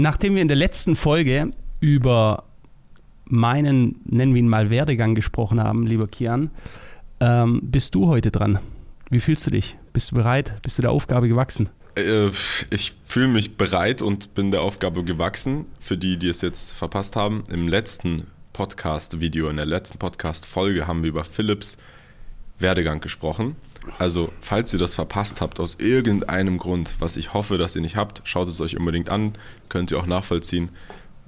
Nachdem wir in der letzten Folge über meinen, nennen wir ihn mal, Werdegang gesprochen haben, lieber Kian, ähm, bist du heute dran. Wie fühlst du dich? Bist du bereit? Bist du der Aufgabe gewachsen? Äh, ich fühle mich bereit und bin der Aufgabe gewachsen. Für die, die es jetzt verpasst haben, im letzten Podcast-Video, in der letzten Podcast-Folge haben wir über Philips Werdegang gesprochen. Also, falls ihr das verpasst habt, aus irgendeinem Grund, was ich hoffe, dass ihr nicht habt, schaut es euch unbedingt an. Könnt ihr auch nachvollziehen,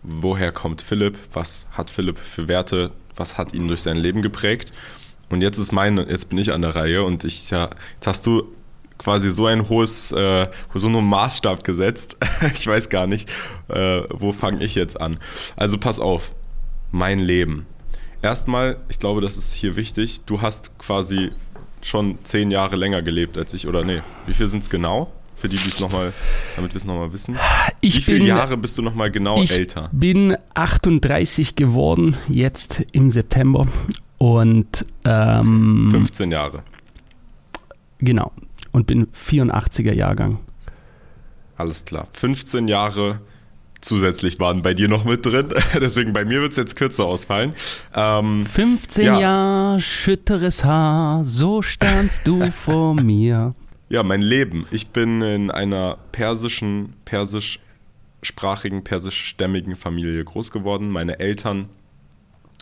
woher kommt Philipp, was hat Philipp für Werte, was hat ihn durch sein Leben geprägt. Und jetzt ist meine, jetzt bin ich an der Reihe und ich ja, jetzt hast du quasi so ein hohes, äh, so einen Maßstab gesetzt. ich weiß gar nicht, äh, wo fange ich jetzt an. Also pass auf, mein Leben. Erstmal, ich glaube, das ist hier wichtig. Du hast quasi schon zehn Jahre länger gelebt als ich, oder nee? Wie viel sind es genau? Für die, die es nochmal, damit wir es nochmal wissen. Ich Wie viele bin, Jahre bist du nochmal genau ich älter? bin 38 geworden, jetzt im September. Und ähm, 15 Jahre. genau. Und bin 84er Jahrgang. Alles klar. 15 Jahre zusätzlich waren bei dir noch mit drin. Deswegen bei mir wird es jetzt kürzer ausfallen. Ähm, 15 Ja. Jahre schütteres Haar, so standst du vor mir. Ja, mein Leben. Ich bin in einer persischen, persischsprachigen, persischstämmigen Familie groß geworden. Meine Eltern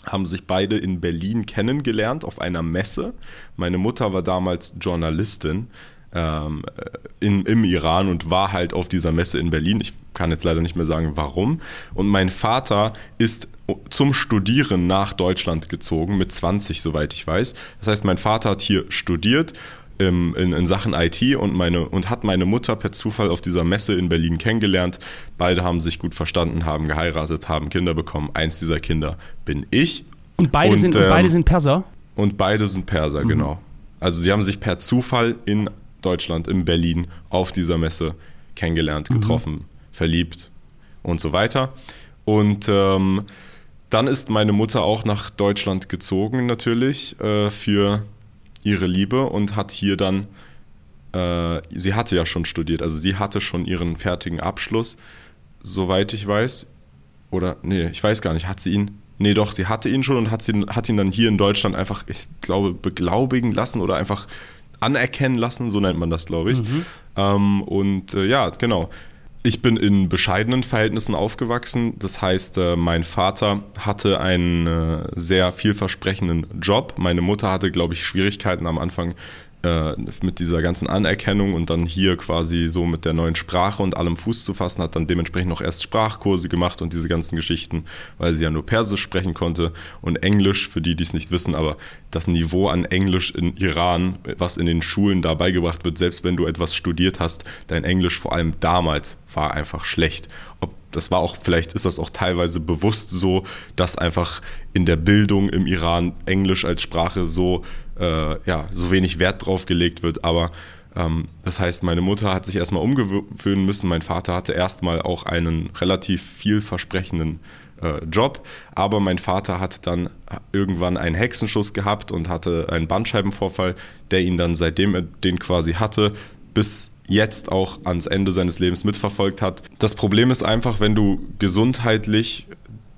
haben sich beide in Berlin kennengelernt auf einer Messe. Meine Mutter war damals Journalistin ähm, in, im Iran und war halt auf dieser Messe in Berlin. Ich kann jetzt leider nicht mehr sagen, warum. Und mein Vater ist zum Studieren nach Deutschland gezogen, mit 20, soweit ich weiß. Das heißt, mein Vater hat hier studiert in, in Sachen IT und, meine, und hat meine Mutter per Zufall auf dieser Messe in Berlin kennengelernt. Beide haben sich gut verstanden, haben geheiratet, haben Kinder bekommen. Eins dieser Kinder bin ich Und beide, Und, sind, und ähm, beide sind Perser. und beide sind Perser, genau. Also sie haben sich per Zufall in Deutschland, in Berlin, auf dieser Messe kennengelernt, getroffen, verliebt und so weiter. Und ähm, dann ist meine Mutter auch nach Deutschland gezogen, natürlich, äh, für ihre Liebe und hat hier dann, äh, sie hatte ja schon studiert, also sie hatte schon ihren fertigen Abschluss, soweit ich weiß. Oder, nee, ich weiß gar nicht, hat sie ihn, nee doch, sie hatte ihn schon und hat, sie, hat ihn dann hier in Deutschland einfach, ich glaube, beglaubigen lassen oder einfach anerkennen lassen, so nennt man das, glaube ich. Ähm, und äh, ja, genau. Ich bin in bescheidenen Verhältnissen aufgewachsen. Das heißt, äh, mein Vater hatte einen äh, sehr vielversprechenden Job. Meine Mutter hatte, glaube ich, Schwierigkeiten am Anfang äh, mit dieser ganzen Anerkennung und dann hier quasi so mit der neuen Sprache und allem Fuß zu fassen, hat dann dementsprechend noch erst Sprachkurse gemacht und diese ganzen Geschichten, weil sie ja nur Persisch sprechen konnte und Englisch, für die, die es nicht wissen, aber das Niveau an Englisch in Iran, was in den Schulen da beigebracht wird, selbst wenn du etwas studiert hast, dein Englisch vor allem damals war einfach schlecht. Ob das war auch, vielleicht ist das auch teilweise bewusst so, dass einfach in der Bildung im Iran Englisch als Sprache so, äh, ja, so wenig Wert drauf gelegt wird. Aber ähm, das heißt, meine Mutter hat sich erstmal umgewöhnen müssen. Mein Vater hatte erstmal auch einen relativ vielversprechenden äh, Job. Aber mein Vater hat dann irgendwann einen Hexenschuss gehabt und hatte einen Bandscheibenvorfall, der ihn dann, seitdem er den quasi hatte, bis jetzt auch ans Ende seines Lebens mitverfolgt hat. Das Problem ist einfach, wenn du gesundheitlich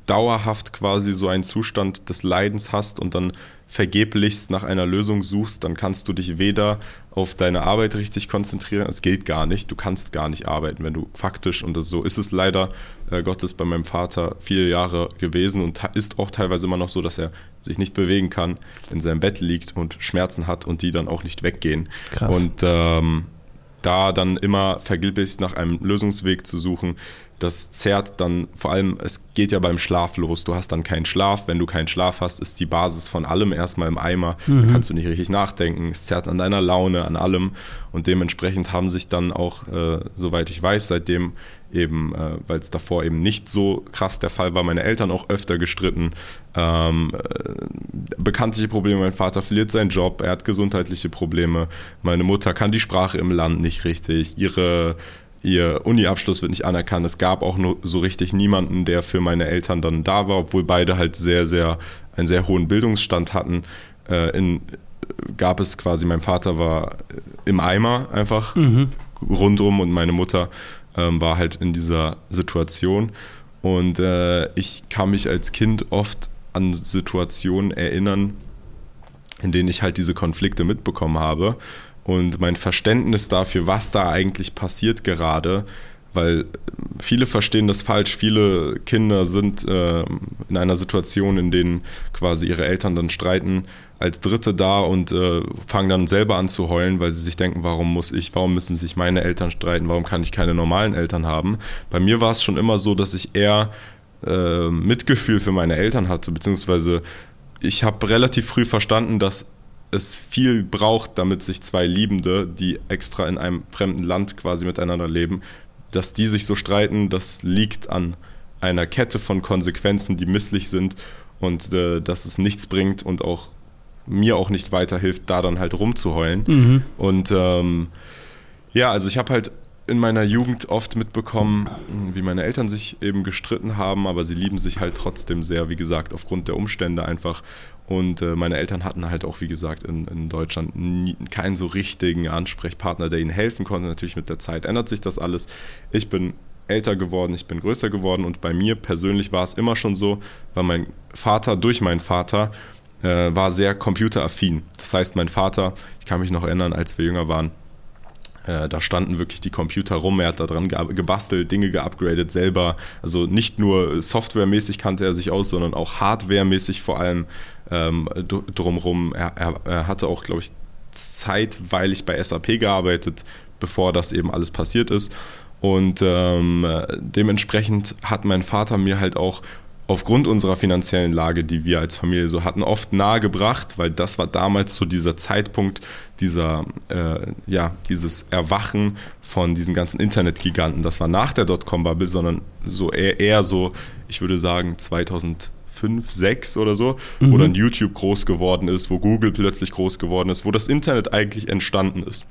dauerhaft quasi so einen Zustand des Leidens hast und dann vergeblichst nach einer Lösung suchst, dann kannst du dich weder auf deine Arbeit richtig konzentrieren, es geht gar nicht, du kannst gar nicht arbeiten, wenn du faktisch, und das, so ist es leider äh, Gottes bei meinem Vater viele Jahre gewesen und ist auch teilweise immer noch so, dass er sich nicht bewegen kann, in seinem Bett liegt und Schmerzen hat und die dann auch nicht weggehen. Krass. Und ähm, da dann immer vergeblich nach einem Lösungsweg zu suchen, das zerrt dann vor allem, es geht ja beim Schlaf los. Du hast dann keinen Schlaf. Wenn du keinen Schlaf hast, ist die Basis von allem erstmal im Eimer. Da kannst du nicht richtig nachdenken. Es zerrt an deiner Laune, an allem. Und dementsprechend haben sich dann auch, äh, soweit ich weiß, seitdem eben, äh, weil es davor eben nicht so krass der Fall war, meine Eltern auch öfter gestritten. Ähm, äh, bekanntliche Probleme, mein Vater verliert seinen Job, er hat gesundheitliche Probleme, meine Mutter kann die Sprache im Land nicht richtig, ihre, ihr Uni-Abschluss wird nicht anerkannt. Es gab auch nur so richtig niemanden, der für meine Eltern dann da war, obwohl beide halt sehr, sehr, einen sehr hohen Bildungsstand hatten. Äh, in, gab es quasi, mein Vater war im Eimer einfach rundum und meine Mutter ähm, war halt in dieser Situation. Und äh, ich kann mich als Kind oft an Situationen erinnern, in denen ich halt diese Konflikte mitbekommen habe. Und mein Verständnis dafür, was da eigentlich passiert gerade, weil viele verstehen das falsch. Viele Kinder sind äh, in einer Situation, in denen quasi ihre Eltern dann streiten, als Dritte da und äh, fangen dann selber an zu heulen, weil sie sich denken, warum muss ich, warum müssen sich meine Eltern streiten, warum kann ich keine normalen Eltern haben. Bei mir war es schon immer so, dass ich eher äh, Mitgefühl für meine Eltern hatte, beziehungsweise ich habe relativ früh verstanden, dass es viel braucht, damit sich zwei Liebende, die extra in einem fremden Land quasi miteinander leben, dass die sich so streiten, das liegt an einer Kette von Konsequenzen, die misslich sind und äh, dass es nichts bringt und auch mir auch nicht weiterhilft, da dann halt rumzuheulen. Mhm. Und ähm, ja, also ich habe halt in meiner Jugend oft mitbekommen, wie meine Eltern sich eben gestritten haben, aber sie lieben sich halt trotzdem sehr, wie gesagt, aufgrund der Umstände einfach. Und äh, meine Eltern hatten halt auch, wie gesagt, in, in Deutschland nie, keinen so richtigen Ansprechpartner, der ihnen helfen konnte. Natürlich mit der Zeit ändert sich das alles. Ich bin älter geworden, ich bin größer geworden und bei mir persönlich war es immer schon so, weil mein Vater durch meinen Vater äh, war sehr computeraffin. Das heißt, mein Vater, ich kann mich noch erinnern, als wir jünger waren, äh, da standen wirklich die Computer rum, er hat da dran gebastelt, Dinge geupgradet selber. Also nicht nur softwaremäßig kannte er sich aus, sondern auch hardwaremäßig vor allem ähm, drumherum. Er, er, er hatte auch, glaube ich, zeitweilig bei SAP gearbeitet, bevor das eben alles passiert ist. Und ähm, dementsprechend hat mein Vater mir halt auch aufgrund unserer finanziellen Lage, die wir als Familie so hatten, oft nahegebracht, weil das war damals so dieser Zeitpunkt, dieser, äh, ja, dieses Erwachen von diesen ganzen Internetgiganten. Das war nach der Dotcom-Bubble, sondern so eher, eher so, ich würde sagen, 2000 fünf, sechs oder so, mhm. wo dann YouTube groß geworden ist, wo Google plötzlich groß geworden ist, wo das Internet eigentlich entstanden ist.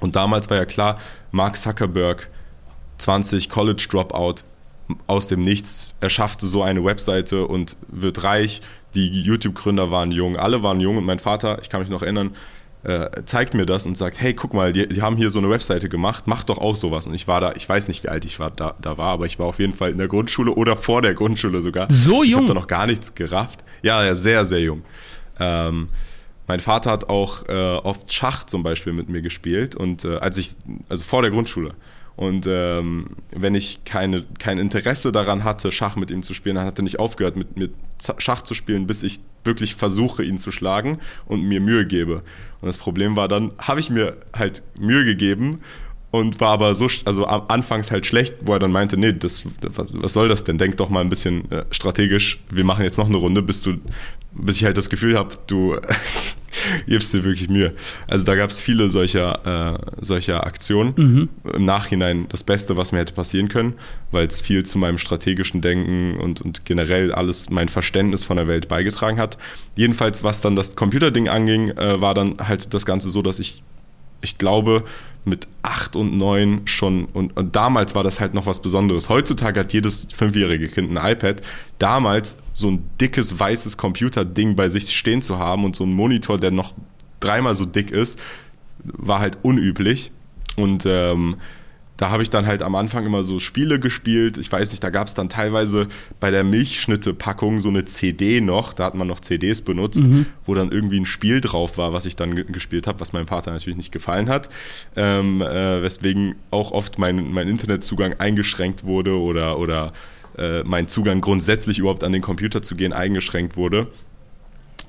Und damals war ja klar, Mark Zuckerberg, 20 College Dropout, aus dem Nichts, er schaffte so eine Webseite und wird reich. Die YouTube-Gründer waren jung, alle waren jung und mein Vater, ich kann mich noch erinnern, äh, zeigt mir das und sagt, hey, guck mal, die, die, haben hier so eine Webseite gemacht, mach doch auch sowas. Und ich war da, ich weiß nicht, wie alt ich war, da, da war, aber ich war auf jeden Fall in der Grundschule oder vor der Grundschule sogar. So jung? Ich habe da noch gar nichts gerafft. Ja, ja, sehr, sehr jung. Ähm, mein Vater hat auch äh, oft Schach zum Beispiel mit mir gespielt und äh, als ich, also vor der Grundschule. Und ähm, wenn ich keine, kein Interesse daran hatte, Schach mit ihm zu spielen, dann hat er nicht aufgehört, mit mir Schach zu spielen, bis ich wirklich versuche, ihn zu schlagen und mir Mühe gebe. Und das Problem war dann, habe ich mir halt Mühe gegeben und war aber so, also anfangs halt schlecht, wo er dann meinte, nee, das, was, was soll das denn? Denk doch mal ein bisschen äh, strategisch, wir machen jetzt noch eine Runde, bis du, bis ich halt das Gefühl habe, du gibst dir wirklich Mühe. Also da gab es viele solcher, äh, solcher Aktionen. Mhm. Im Nachhinein das Beste, was mir hätte passieren können, weil es viel zu meinem strategischen Denken und, und generell alles mein Verständnis von der Welt beigetragen hat. Jedenfalls, was dann das Computerding anging, äh, war dann halt das Ganze so, dass ich ich glaube, mit acht und neun schon, und, und, damals war das halt noch was Besonderes. Heutzutage hat jedes fünfjährige Kind ein iPad. Damals so ein dickes, weißes Computerding bei sich stehen zu haben und so ein Monitor, der noch dreimal so dick ist, war halt unüblich. Und ähm, da habe ich dann halt am Anfang immer so Spiele gespielt. Ich weiß nicht, da gab es dann teilweise bei der Milchschnitte-Packung so eine CD noch, da hat man noch CDs benutzt, mhm. wo dann irgendwie ein Spiel drauf war, was ich dann gespielt habe, was meinem Vater natürlich nicht gefallen hat. Ähm, äh, weswegen auch oft mein, mein Internetzugang eingeschränkt wurde oder, oder äh, mein Zugang grundsätzlich überhaupt an den Computer zu gehen eingeschränkt wurde.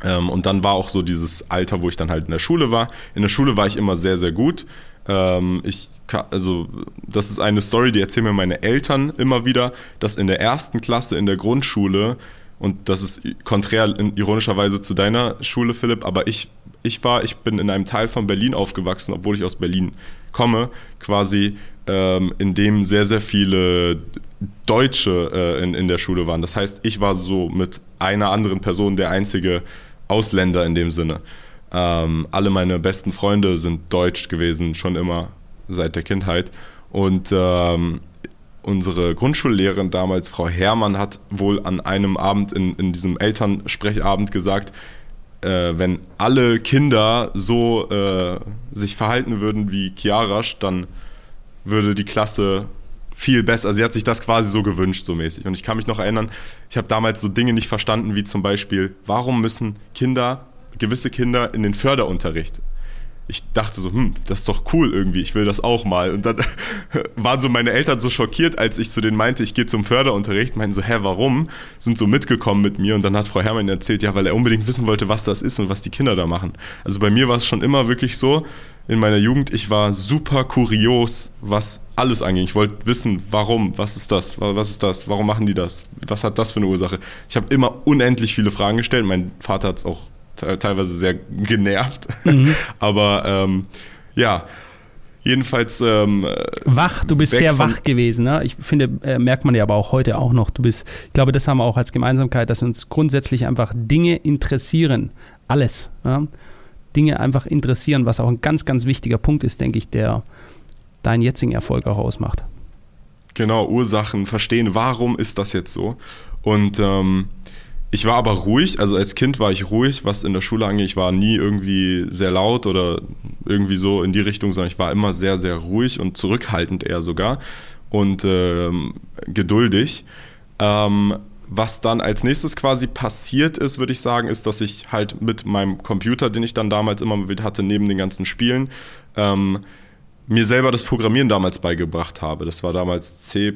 Ähm, und dann war auch so dieses Alter, wo ich dann halt in der Schule war. In der Schule war ich immer sehr, sehr gut. Ähm, ich also das ist eine Story, die erzählen mir meine Eltern immer wieder, dass in der ersten Klasse in der Grundschule und das ist konträr ironischerweise zu deiner Schule, Philipp, aber ich, ich war, ich bin in einem Teil von Berlin aufgewachsen, obwohl ich aus Berlin komme, quasi ähm, in dem sehr, sehr viele Deutsche äh, in, in der Schule waren. Das heißt, ich war so mit einer anderen Person der einzige Ausländer in dem Sinne. Ähm, alle meine besten Freunde sind deutsch gewesen, schon immer seit der Kindheit. Und ähm, unsere Grundschullehrerin damals, Frau Herrmann, hat wohl an einem Abend in, in diesem Elternsprechabend gesagt, äh, wenn alle Kinder so äh, sich verhalten würden wie Kiarasch, dann würde die Klasse viel besser. Also sie hat sich das quasi so gewünscht, so mäßig. Und ich kann mich noch erinnern, ich habe damals so Dinge nicht verstanden, wie zum Beispiel, warum müssen Kinder, gewisse Kinder in den Förderunterricht? ich dachte so, hm, das ist doch cool irgendwie, ich will das auch mal. Und dann waren so meine Eltern so schockiert, als ich zu denen meinte, ich gehe zum Förderunterricht, meinen so, hä, warum? Sind so mitgekommen mit mir und dann hat Frau Herrmann erzählt, ja, weil er unbedingt wissen wollte, was das ist und was die Kinder da machen. Also bei mir war es schon immer wirklich so, in meiner Jugend, ich war super kurios, was alles anging. Ich wollte wissen, warum, was ist das, was ist das, warum machen die das, was hat das für eine Ursache. Ich habe immer unendlich viele Fragen gestellt. Mein Vater hat es auch teilweise sehr genervt. Mhm. Aber ähm, ja, jedenfalls. Ähm, wach, du bist sehr wach gewesen. Ne? Ich finde, äh, merkt man ja aber auch heute auch noch. Du bist, ich glaube, das haben wir auch als Gemeinsamkeit, dass uns grundsätzlich einfach Dinge interessieren. Alles. Ja? Dinge einfach interessieren, was auch ein ganz, ganz wichtiger Punkt ist, denke ich, der deinen jetzigen Erfolg auch ausmacht. Genau, Ursachen verstehen, warum ist das jetzt so? Und ähm, ich war aber ruhig, also als Kind war ich ruhig, was in der Schule angeht. Ich war nie irgendwie sehr laut oder irgendwie so in die Richtung, sondern ich war immer sehr, sehr ruhig und zurückhaltend eher sogar und ähm, geduldig. Ähm, was dann als nächstes quasi passiert ist, würde ich sagen, ist, dass ich halt mit meinem Computer, den ich dann damals immer wieder hatte, neben den ganzen Spielen, ähm, mir selber das Programmieren damals beigebracht habe. Das war damals C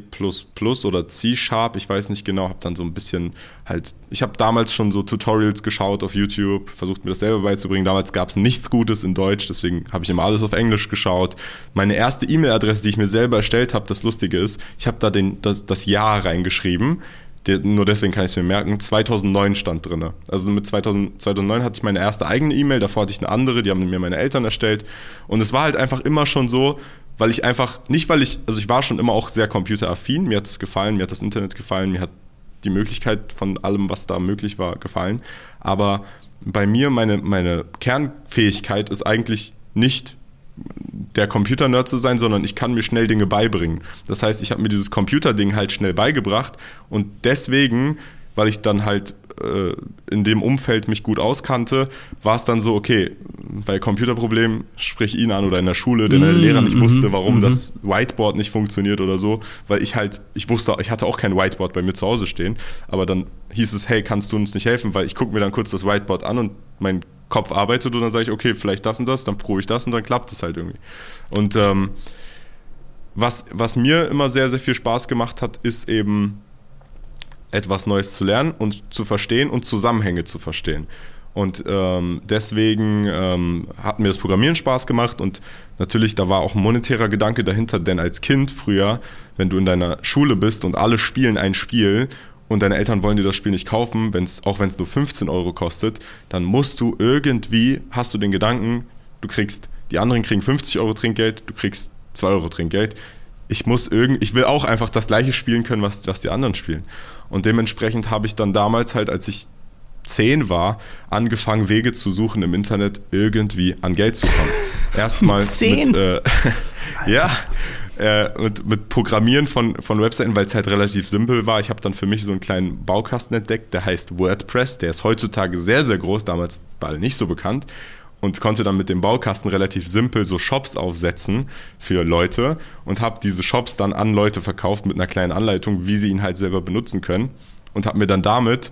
oder C Sharp, ich weiß nicht genau, habe dann so ein bisschen halt, ich habe damals schon so Tutorials geschaut auf YouTube, versucht mir das selber beizubringen. Damals gab es nichts Gutes in Deutsch, deswegen habe ich immer alles auf Englisch geschaut. Meine erste E-Mail-Adresse, die ich mir selber erstellt habe, das Lustige ist, ich habe da den, das, das Jahr reingeschrieben der, nur deswegen kann ich es mir merken, 2009 stand drin. Also mit 2000, 2009 hatte ich meine erste eigene E-Mail, davor hatte ich eine andere, die haben mir meine Eltern erstellt. Und es war halt einfach immer schon so, weil ich einfach, nicht weil ich, also ich war schon immer auch sehr computeraffin, mir hat es gefallen, mir hat das Internet gefallen, mir hat die Möglichkeit von allem, was da möglich war, gefallen. Aber bei mir, meine, meine Kernfähigkeit ist eigentlich nicht der Computer-Nerd zu sein, sondern ich kann mir schnell Dinge beibringen. Das heißt, ich habe mir dieses Computer-Ding halt schnell beigebracht und deswegen, weil ich dann halt äh, in dem Umfeld mich gut auskannte, war es dann so, okay, bei Computerproblem sprich ihn an oder in der Schule, denn der mm, Lehrer nicht wusste, mhm, warum mm das Whiteboard nicht funktioniert oder so, weil ich halt, ich wusste, ich hatte auch kein Whiteboard bei mir zu Hause stehen, aber dann hieß es, hey, kannst du uns nicht helfen, weil ich gucke mir dann kurz das Whiteboard an und mein Kopf arbeitet und dann sage ich, okay, vielleicht das und das, dann probe ich das und dann klappt es halt irgendwie. Und ähm, was, was mir immer sehr, sehr viel Spaß gemacht hat, ist eben etwas Neues zu lernen und zu verstehen und Zusammenhänge zu verstehen. Und ähm, deswegen ähm, hat mir das Programmieren Spaß gemacht und natürlich, da war auch ein monetärer Gedanke dahinter, denn als Kind früher, wenn du in deiner Schule bist und alle spielen ein Spiel und deine Eltern wollen dir das Spiel nicht kaufen, wenn's, auch wenn es nur 15 Euro kostet, dann musst du irgendwie, hast du den Gedanken, du kriegst, die anderen kriegen 50 Euro Trinkgeld, du kriegst 2 Euro Trinkgeld. Ich muss irgend, ich will auch einfach das gleiche spielen können, was, was die anderen spielen. Und dementsprechend habe ich dann damals halt, als ich 10 war, angefangen, Wege zu suchen im Internet, irgendwie an Geld zu kommen. Erstmal mit, äh, ja, äh, mit, mit Programmieren von, von Webseiten, weil es halt relativ simpel war. Ich habe dann für mich so einen kleinen Baukasten entdeckt, der heißt WordPress. Der ist heutzutage sehr, sehr groß, damals war er nicht so bekannt. Und konnte dann mit dem Baukasten relativ simpel so Shops aufsetzen für Leute und habe diese Shops dann an Leute verkauft mit einer kleinen Anleitung, wie sie ihn halt selber benutzen können. Und habe mir dann damit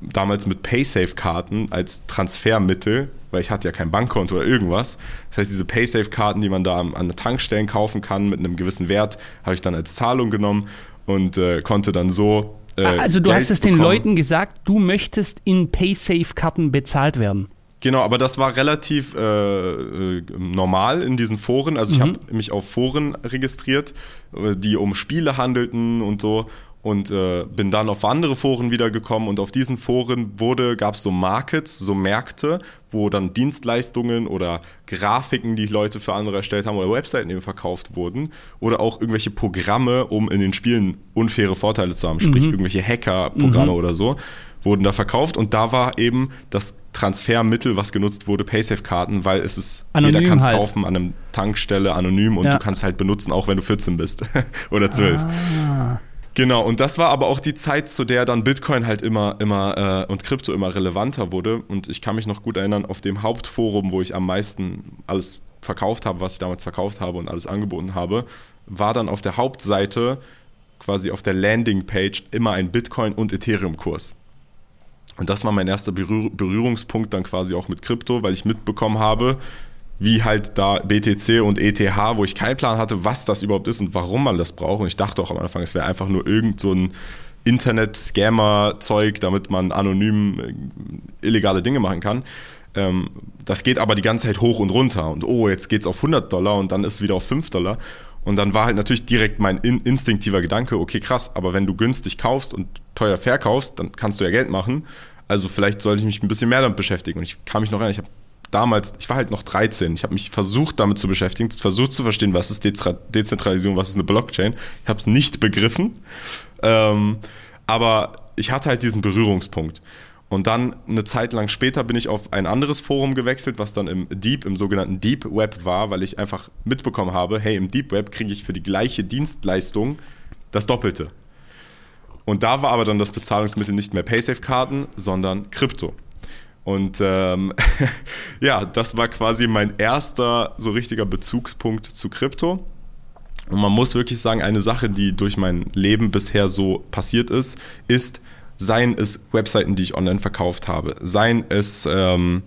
damals mit Paysafe-Karten als Transfermittel, weil ich hatte ja kein Bankkonto oder irgendwas. Das heißt, diese Paysafe-Karten, die man da an der Tankstellen kaufen kann mit einem gewissen Wert, habe ich dann als Zahlung genommen und äh, konnte dann so. Äh, also du Geld hast es den Leuten gesagt, du möchtest in Paysafe-Karten bezahlt werden. Genau, aber das war relativ äh, äh normal in diesen Foren. Also ich mhm. habe mich auf Foren registriert, äh, die um Spiele handelten und so und äh, bin dann auf andere Foren wiedergekommen und auf diesen Foren wurde gab es so Markets, so Märkte, wo dann Dienstleistungen oder Grafiken, die Leute für andere erstellt haben oder Webseiten eben verkauft wurden oder auch irgendwelche Programme, um in den Spielen unfaire Vorteile zu haben, sprich mhm. irgendwelche Hacker-Programme mhm. oder so wurden da verkauft und da war eben das Transfermittel, was genutzt wurde, Paysafe-Karten, weil es ist, anonym jeder kann es halt. kaufen an einer Tankstelle anonym und ja. du kannst halt benutzen, auch wenn du 14 bist oder 12. Ah. Genau, und das war aber auch die Zeit, zu der dann Bitcoin halt immer, immer äh, und Krypto immer relevanter wurde. Und ich kann mich noch gut erinnern, auf dem Hauptforum, wo ich am meisten alles verkauft habe, was ich damals verkauft habe und alles angeboten habe, war dann auf der Hauptseite, quasi auf der Landingpage, immer ein Bitcoin- und Ethereum-Kurs. Und das war mein erster Berührungspunkt dann quasi auch mit Krypto, weil ich mitbekommen habe, wie halt da BTC und ETH, wo ich keinen Plan hatte, was das überhaupt ist und warum man das braucht. Und ich dachte auch am Anfang, es wäre einfach nur irgend so ein Internet-Scammer-Zeug, damit man anonym äh, illegale Dinge machen kann. Ähm, das geht aber die ganze Zeit hoch und runter. Und oh, jetzt geht es auf 100 Dollar und dann ist es wieder auf 5 Dollar. Und dann war halt natürlich direkt mein in instinktiver Gedanke, okay, krass, aber wenn du günstig kaufst und teuer verkaufst, dann kannst du ja Geld machen. Also vielleicht sollte ich mich ein bisschen mehr damit beschäftigen. Und ich kann mich noch erinnern, ich habe damals, ich war halt noch 13, ich habe mich versucht damit zu beschäftigen, versucht zu verstehen, was ist Dezentralisierung, was ist eine Blockchain. Ich habe es nicht begriffen, ähm, aber ich hatte halt diesen Berührungspunkt. Und dann eine Zeit lang später bin ich auf ein anderes Forum gewechselt, was dann im Deep, im sogenannten Deep Web war, weil ich einfach mitbekommen habe, hey, im Deep Web kriege ich für die gleiche Dienstleistung das Doppelte. Und da war aber dann das Bezahlungsmittel nicht mehr Paysafe-Karten, sondern Krypto. Und ähm, ja, das war quasi mein erster so richtiger Bezugspunkt zu Krypto. Und man muss wirklich sagen, eine Sache, die durch mein Leben bisher so passiert ist, ist, seien es Webseiten, die ich online verkauft habe, seien es, ähm,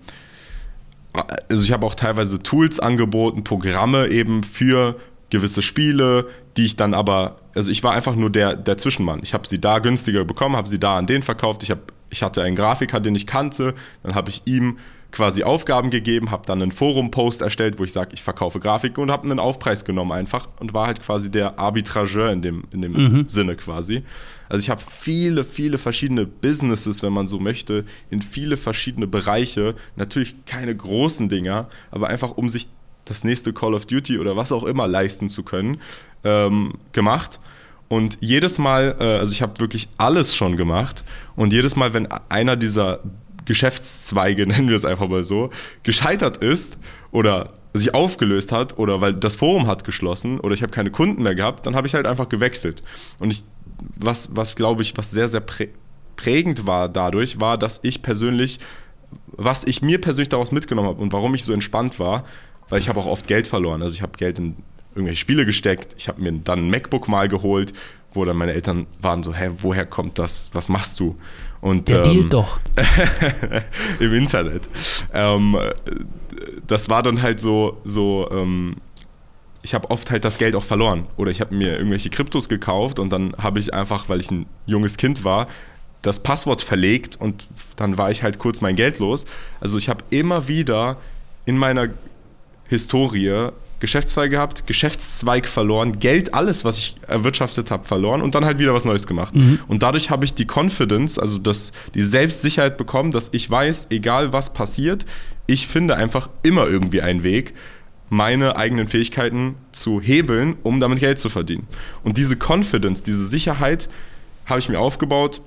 also ich habe auch teilweise Tools angeboten, Programme eben für gewisse Spiele, die ich dann aber, also ich war einfach nur der, der Zwischenmann. Ich habe sie da günstiger bekommen, habe sie da an den verkauft, ich habe ich hatte einen Grafiker, den ich kannte, dann habe ich ihm quasi Aufgaben gegeben, habe dann einen Forum-Post erstellt, wo ich sage, ich verkaufe Grafiken und habe einen Aufpreis genommen einfach und war halt quasi der Arbitrageur in dem, in dem mhm. Sinne quasi. Also ich habe viele, viele verschiedene Businesses, wenn man so möchte, in viele verschiedene Bereiche, natürlich keine großen Dinger, aber einfach um sich das nächste Call of Duty oder was auch immer leisten zu können, ähm, gemacht. Und jedes Mal, äh, also ich habe wirklich alles schon gemacht. Und jedes Mal, wenn einer dieser Geschäftszweige, nennen wir es einfach mal so, gescheitert ist oder sich aufgelöst hat oder weil das Forum hat geschlossen oder ich habe keine Kunden mehr gehabt, dann habe ich halt einfach gewechselt. Und ich, was, was glaube ich, was sehr, sehr prägend war dadurch, war, dass ich persönlich, was ich mir persönlich daraus mitgenommen habe und warum ich so entspannt war, weil ich habe auch oft Geld verloren. Also ich habe Geld in irgendwelche Spiele gesteckt. Ich habe mir dann ein MacBook mal geholt, wo dann meine Eltern waren so, hä, woher kommt das? Was machst du? Und, Der ähm, doch. Im Internet. Ähm, das war dann halt so, so ähm, ich habe oft halt das Geld auch verloren. Oder ich habe mir irgendwelche Kryptos gekauft und dann habe ich einfach, weil ich ein junges Kind war, das Passwort verlegt und dann war ich halt kurz mein Geld los. Also ich habe immer wieder in meiner Historie Geschäftszweig gehabt, Geschäftszweig verloren, Geld, alles, was ich erwirtschaftet habe, verloren und dann halt wieder was Neues gemacht. Mhm. Und dadurch habe ich die Confidence, also das, die Selbstsicherheit bekommen, dass ich weiß, egal was passiert, ich finde einfach immer irgendwie einen Weg, meine eigenen Fähigkeiten zu hebeln, um damit Geld zu verdienen. Und diese Confidence, diese Sicherheit habe ich mir aufgebaut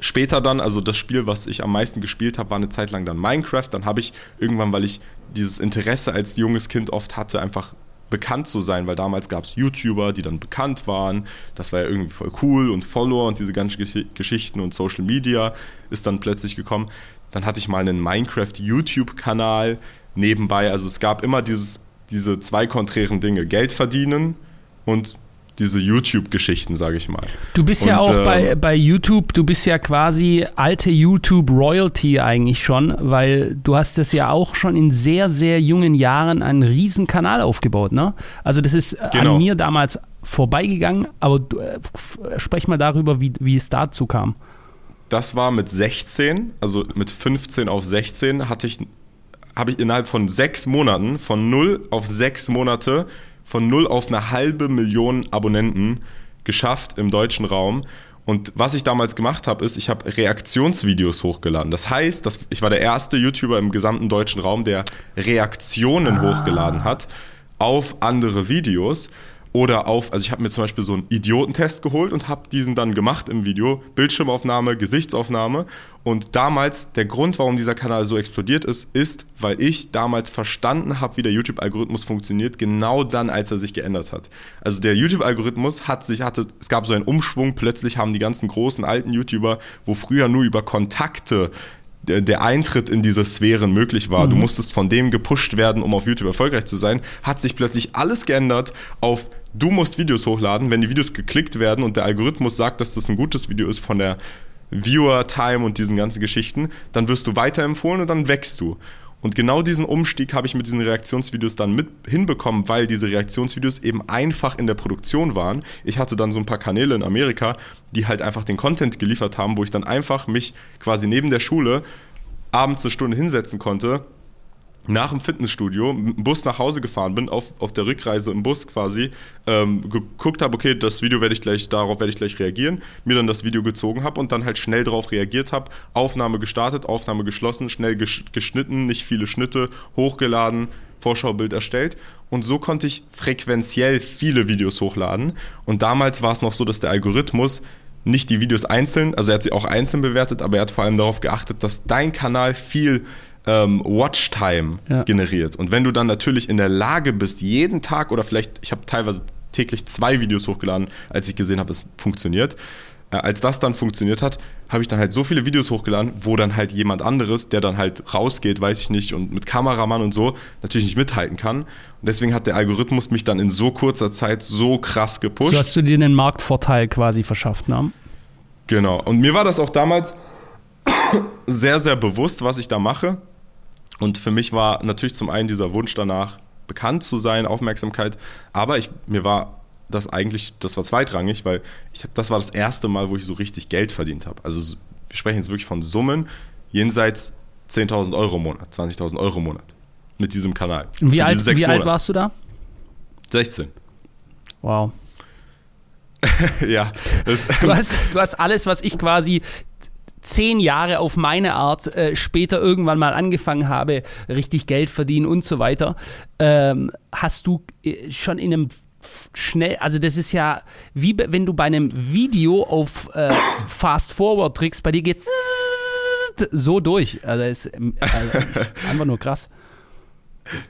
später dann, also das Spiel, was ich am meisten gespielt habe, war eine Zeit lang dann Minecraft. Dann habe ich irgendwann, weil ich dieses Interesse als junges Kind oft hatte, einfach bekannt zu sein, weil damals gab es YouTuber, die dann bekannt waren. Das war ja irgendwie voll cool und Follower und diese ganzen Geschichten und Social Media ist dann plötzlich gekommen. Dann hatte ich mal einen Minecraft-YouTube-Kanal nebenbei. Also es gab immer dieses, diese zwei konträren Dinge: Geld verdienen und diese YouTube-Geschichten, sage ich mal. Du bist und, ja auch äh, bei, bei YouTube, du bist ja quasi alte YouTube-Royalty eigentlich schon, weil du hast das ja auch schon in sehr, sehr jungen Jahren einen riesen Kanal aufgebaut, ne? Also das ist genau. an mir damals vorbeigegangen, aber du, äh, sprech mal darüber, wie, wie es dazu kam. Das war mit 16, also mit 15 auf 16 hatte ich, habe ich innerhalb von sechs Monaten, von 0 auf sechs Monate von null auf eine halbe Million Abonnenten geschafft im deutschen Raum. Und was ich damals gemacht habe, ist, ich habe Reaktionsvideos hochgeladen. Das heißt, dass ich war der erste YouTuber im gesamten deutschen Raum, der Reaktionen ah. hochgeladen hat auf andere Videos oder auf, also ich habe mir zum Beispiel so einen Idiotentest geholt und habe diesen dann gemacht im Video, Bildschirmaufnahme, Gesichtsaufnahme. Und damals, der Grund, warum dieser Kanal so explodiert ist, ist, weil ich damals verstanden habe, wie der YouTube-Algorithmus funktioniert, genau dann, als er sich geändert hat. Also der YouTube-Algorithmus hat sich, hatte, es gab so einen Umschwung, plötzlich haben die ganzen großen alten YouTuber, wo früher nur über Kontakte der, Eintritt in diese Sphären möglich war. Mhm. Du musstest von dem gepusht werden, um auf YouTube erfolgreich zu sein. Hat sich plötzlich alles geändert auf du musst Videos hochladen. Wenn die Videos geklickt werden und der Algorithmus sagt, dass das ein gutes Video ist von der Viewer-Time und diesen ganzen Geschichten, dann wirst du weiterempfohlen und dann wächst du. Und genau diesen Umstieg habe ich mit diesen Reaktionsvideos dann mit hinbekommen, weil diese Reaktionsvideos eben einfach in der Produktion waren. Ich hatte dann so ein paar Kanäle in Amerika, die halt einfach den Content geliefert haben, wo ich dann einfach mich quasi neben der Schule abends eine Stunde hinsetzen konnte nach dem Fitnessstudio mit dem Bus nach Hause gefahren bin, auf, auf der Rückreise im Bus quasi, ähm, geguckt habe, okay, das Video werde ich gleich, darauf werde ich gleich reagieren, mir dann das Video gezogen habe und dann halt schnell darauf reagiert habe, Aufnahme gestartet, Aufnahme geschlossen, schnell geschnitten, nicht viele Schnitte, hochgeladen, Vorschaubild erstellt. Und so konnte ich frequenziell viele Videos hochladen. Und damals war es noch so, dass der Algorithmus nicht die Videos einzeln, also er hat sie auch einzeln bewertet, aber er hat vor allem darauf geachtet, dass dein Kanal viel ähm, Watchtime ja. generiert. Und wenn du dann natürlich in der Lage bist, jeden Tag oder vielleicht, ich habe teilweise täglich zwei Videos hochgeladen, als ich gesehen habe, es funktioniert. Äh, als das dann funktioniert hat, habe ich dann halt so viele Videos hochgeladen, wo dann halt jemand anderes, der dann halt rausgeht, weiß ich nicht, und mit Kameramann und so natürlich nicht mithalten kann. Und deswegen hat der Algorithmus mich dann in so kurzer Zeit so krass gepusht. So hast du dir einen Marktvorteil quasi verschafft, ne? Genau. Und mir war das auch damals sehr, sehr bewusst, was ich da mache. Und für mich war natürlich zum einen dieser Wunsch danach, bekannt zu sein, Aufmerksamkeit, aber ich, mir war das eigentlich, das war zweitrangig, weil ich, das war das erste Mal, wo ich so richtig Geld verdient habe. Also wir sprechen jetzt wirklich von Summen jenseits 10.000 Euro im Monat, 20.000 Euro im Monat mit diesem Kanal. Wie, alt, wie alt warst du da? 16. Wow. ja. du, hast, du hast alles, was ich quasi zehn Jahre auf meine Art äh, später irgendwann mal angefangen habe, richtig Geld verdienen und so weiter, ähm, hast du äh, schon in einem schnell, also das ist ja wie wenn du bei einem Video auf äh, Fast Forward drückst, bei dir geht's so durch. Also ist also einfach nur krass.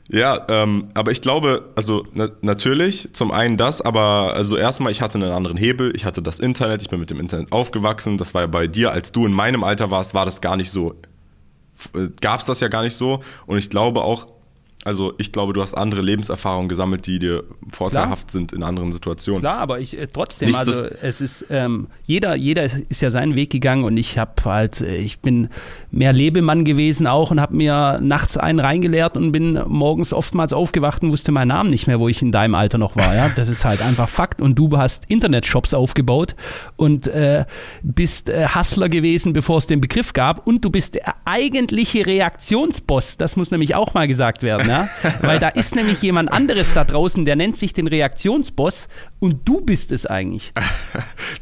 Ja, ähm, aber ich glaube, also na, natürlich, zum einen das, aber also erstmal, ich hatte einen anderen Hebel, ich hatte das Internet, ich bin mit dem Internet aufgewachsen, das war ja bei dir, als du in meinem Alter warst, war das gar nicht so, äh, gab es das ja gar nicht so. Und ich glaube auch, also ich glaube, du hast andere Lebenserfahrungen gesammelt, die dir vorteilhaft Klar. sind in anderen Situationen. Klar, aber ich äh, trotzdem, Nichts also es ist ähm, jeder, jeder ist ja seinen Weg gegangen und ich habe halt, äh, ich bin mehr Lebemann gewesen auch und habe mir nachts einen reingeleert und bin morgens oftmals aufgewacht und wusste meinen Namen nicht mehr, wo ich in deinem Alter noch war. Ja, das ist halt einfach Fakt. Und du hast Internetshops aufgebaut und äh, bist äh, Hustler gewesen, bevor es den Begriff gab und du bist der eigentliche Reaktionsboss. Das muss nämlich auch mal gesagt werden. Ja? Weil da ist nämlich jemand anderes da draußen, der nennt sich den Reaktionsboss und du bist es eigentlich.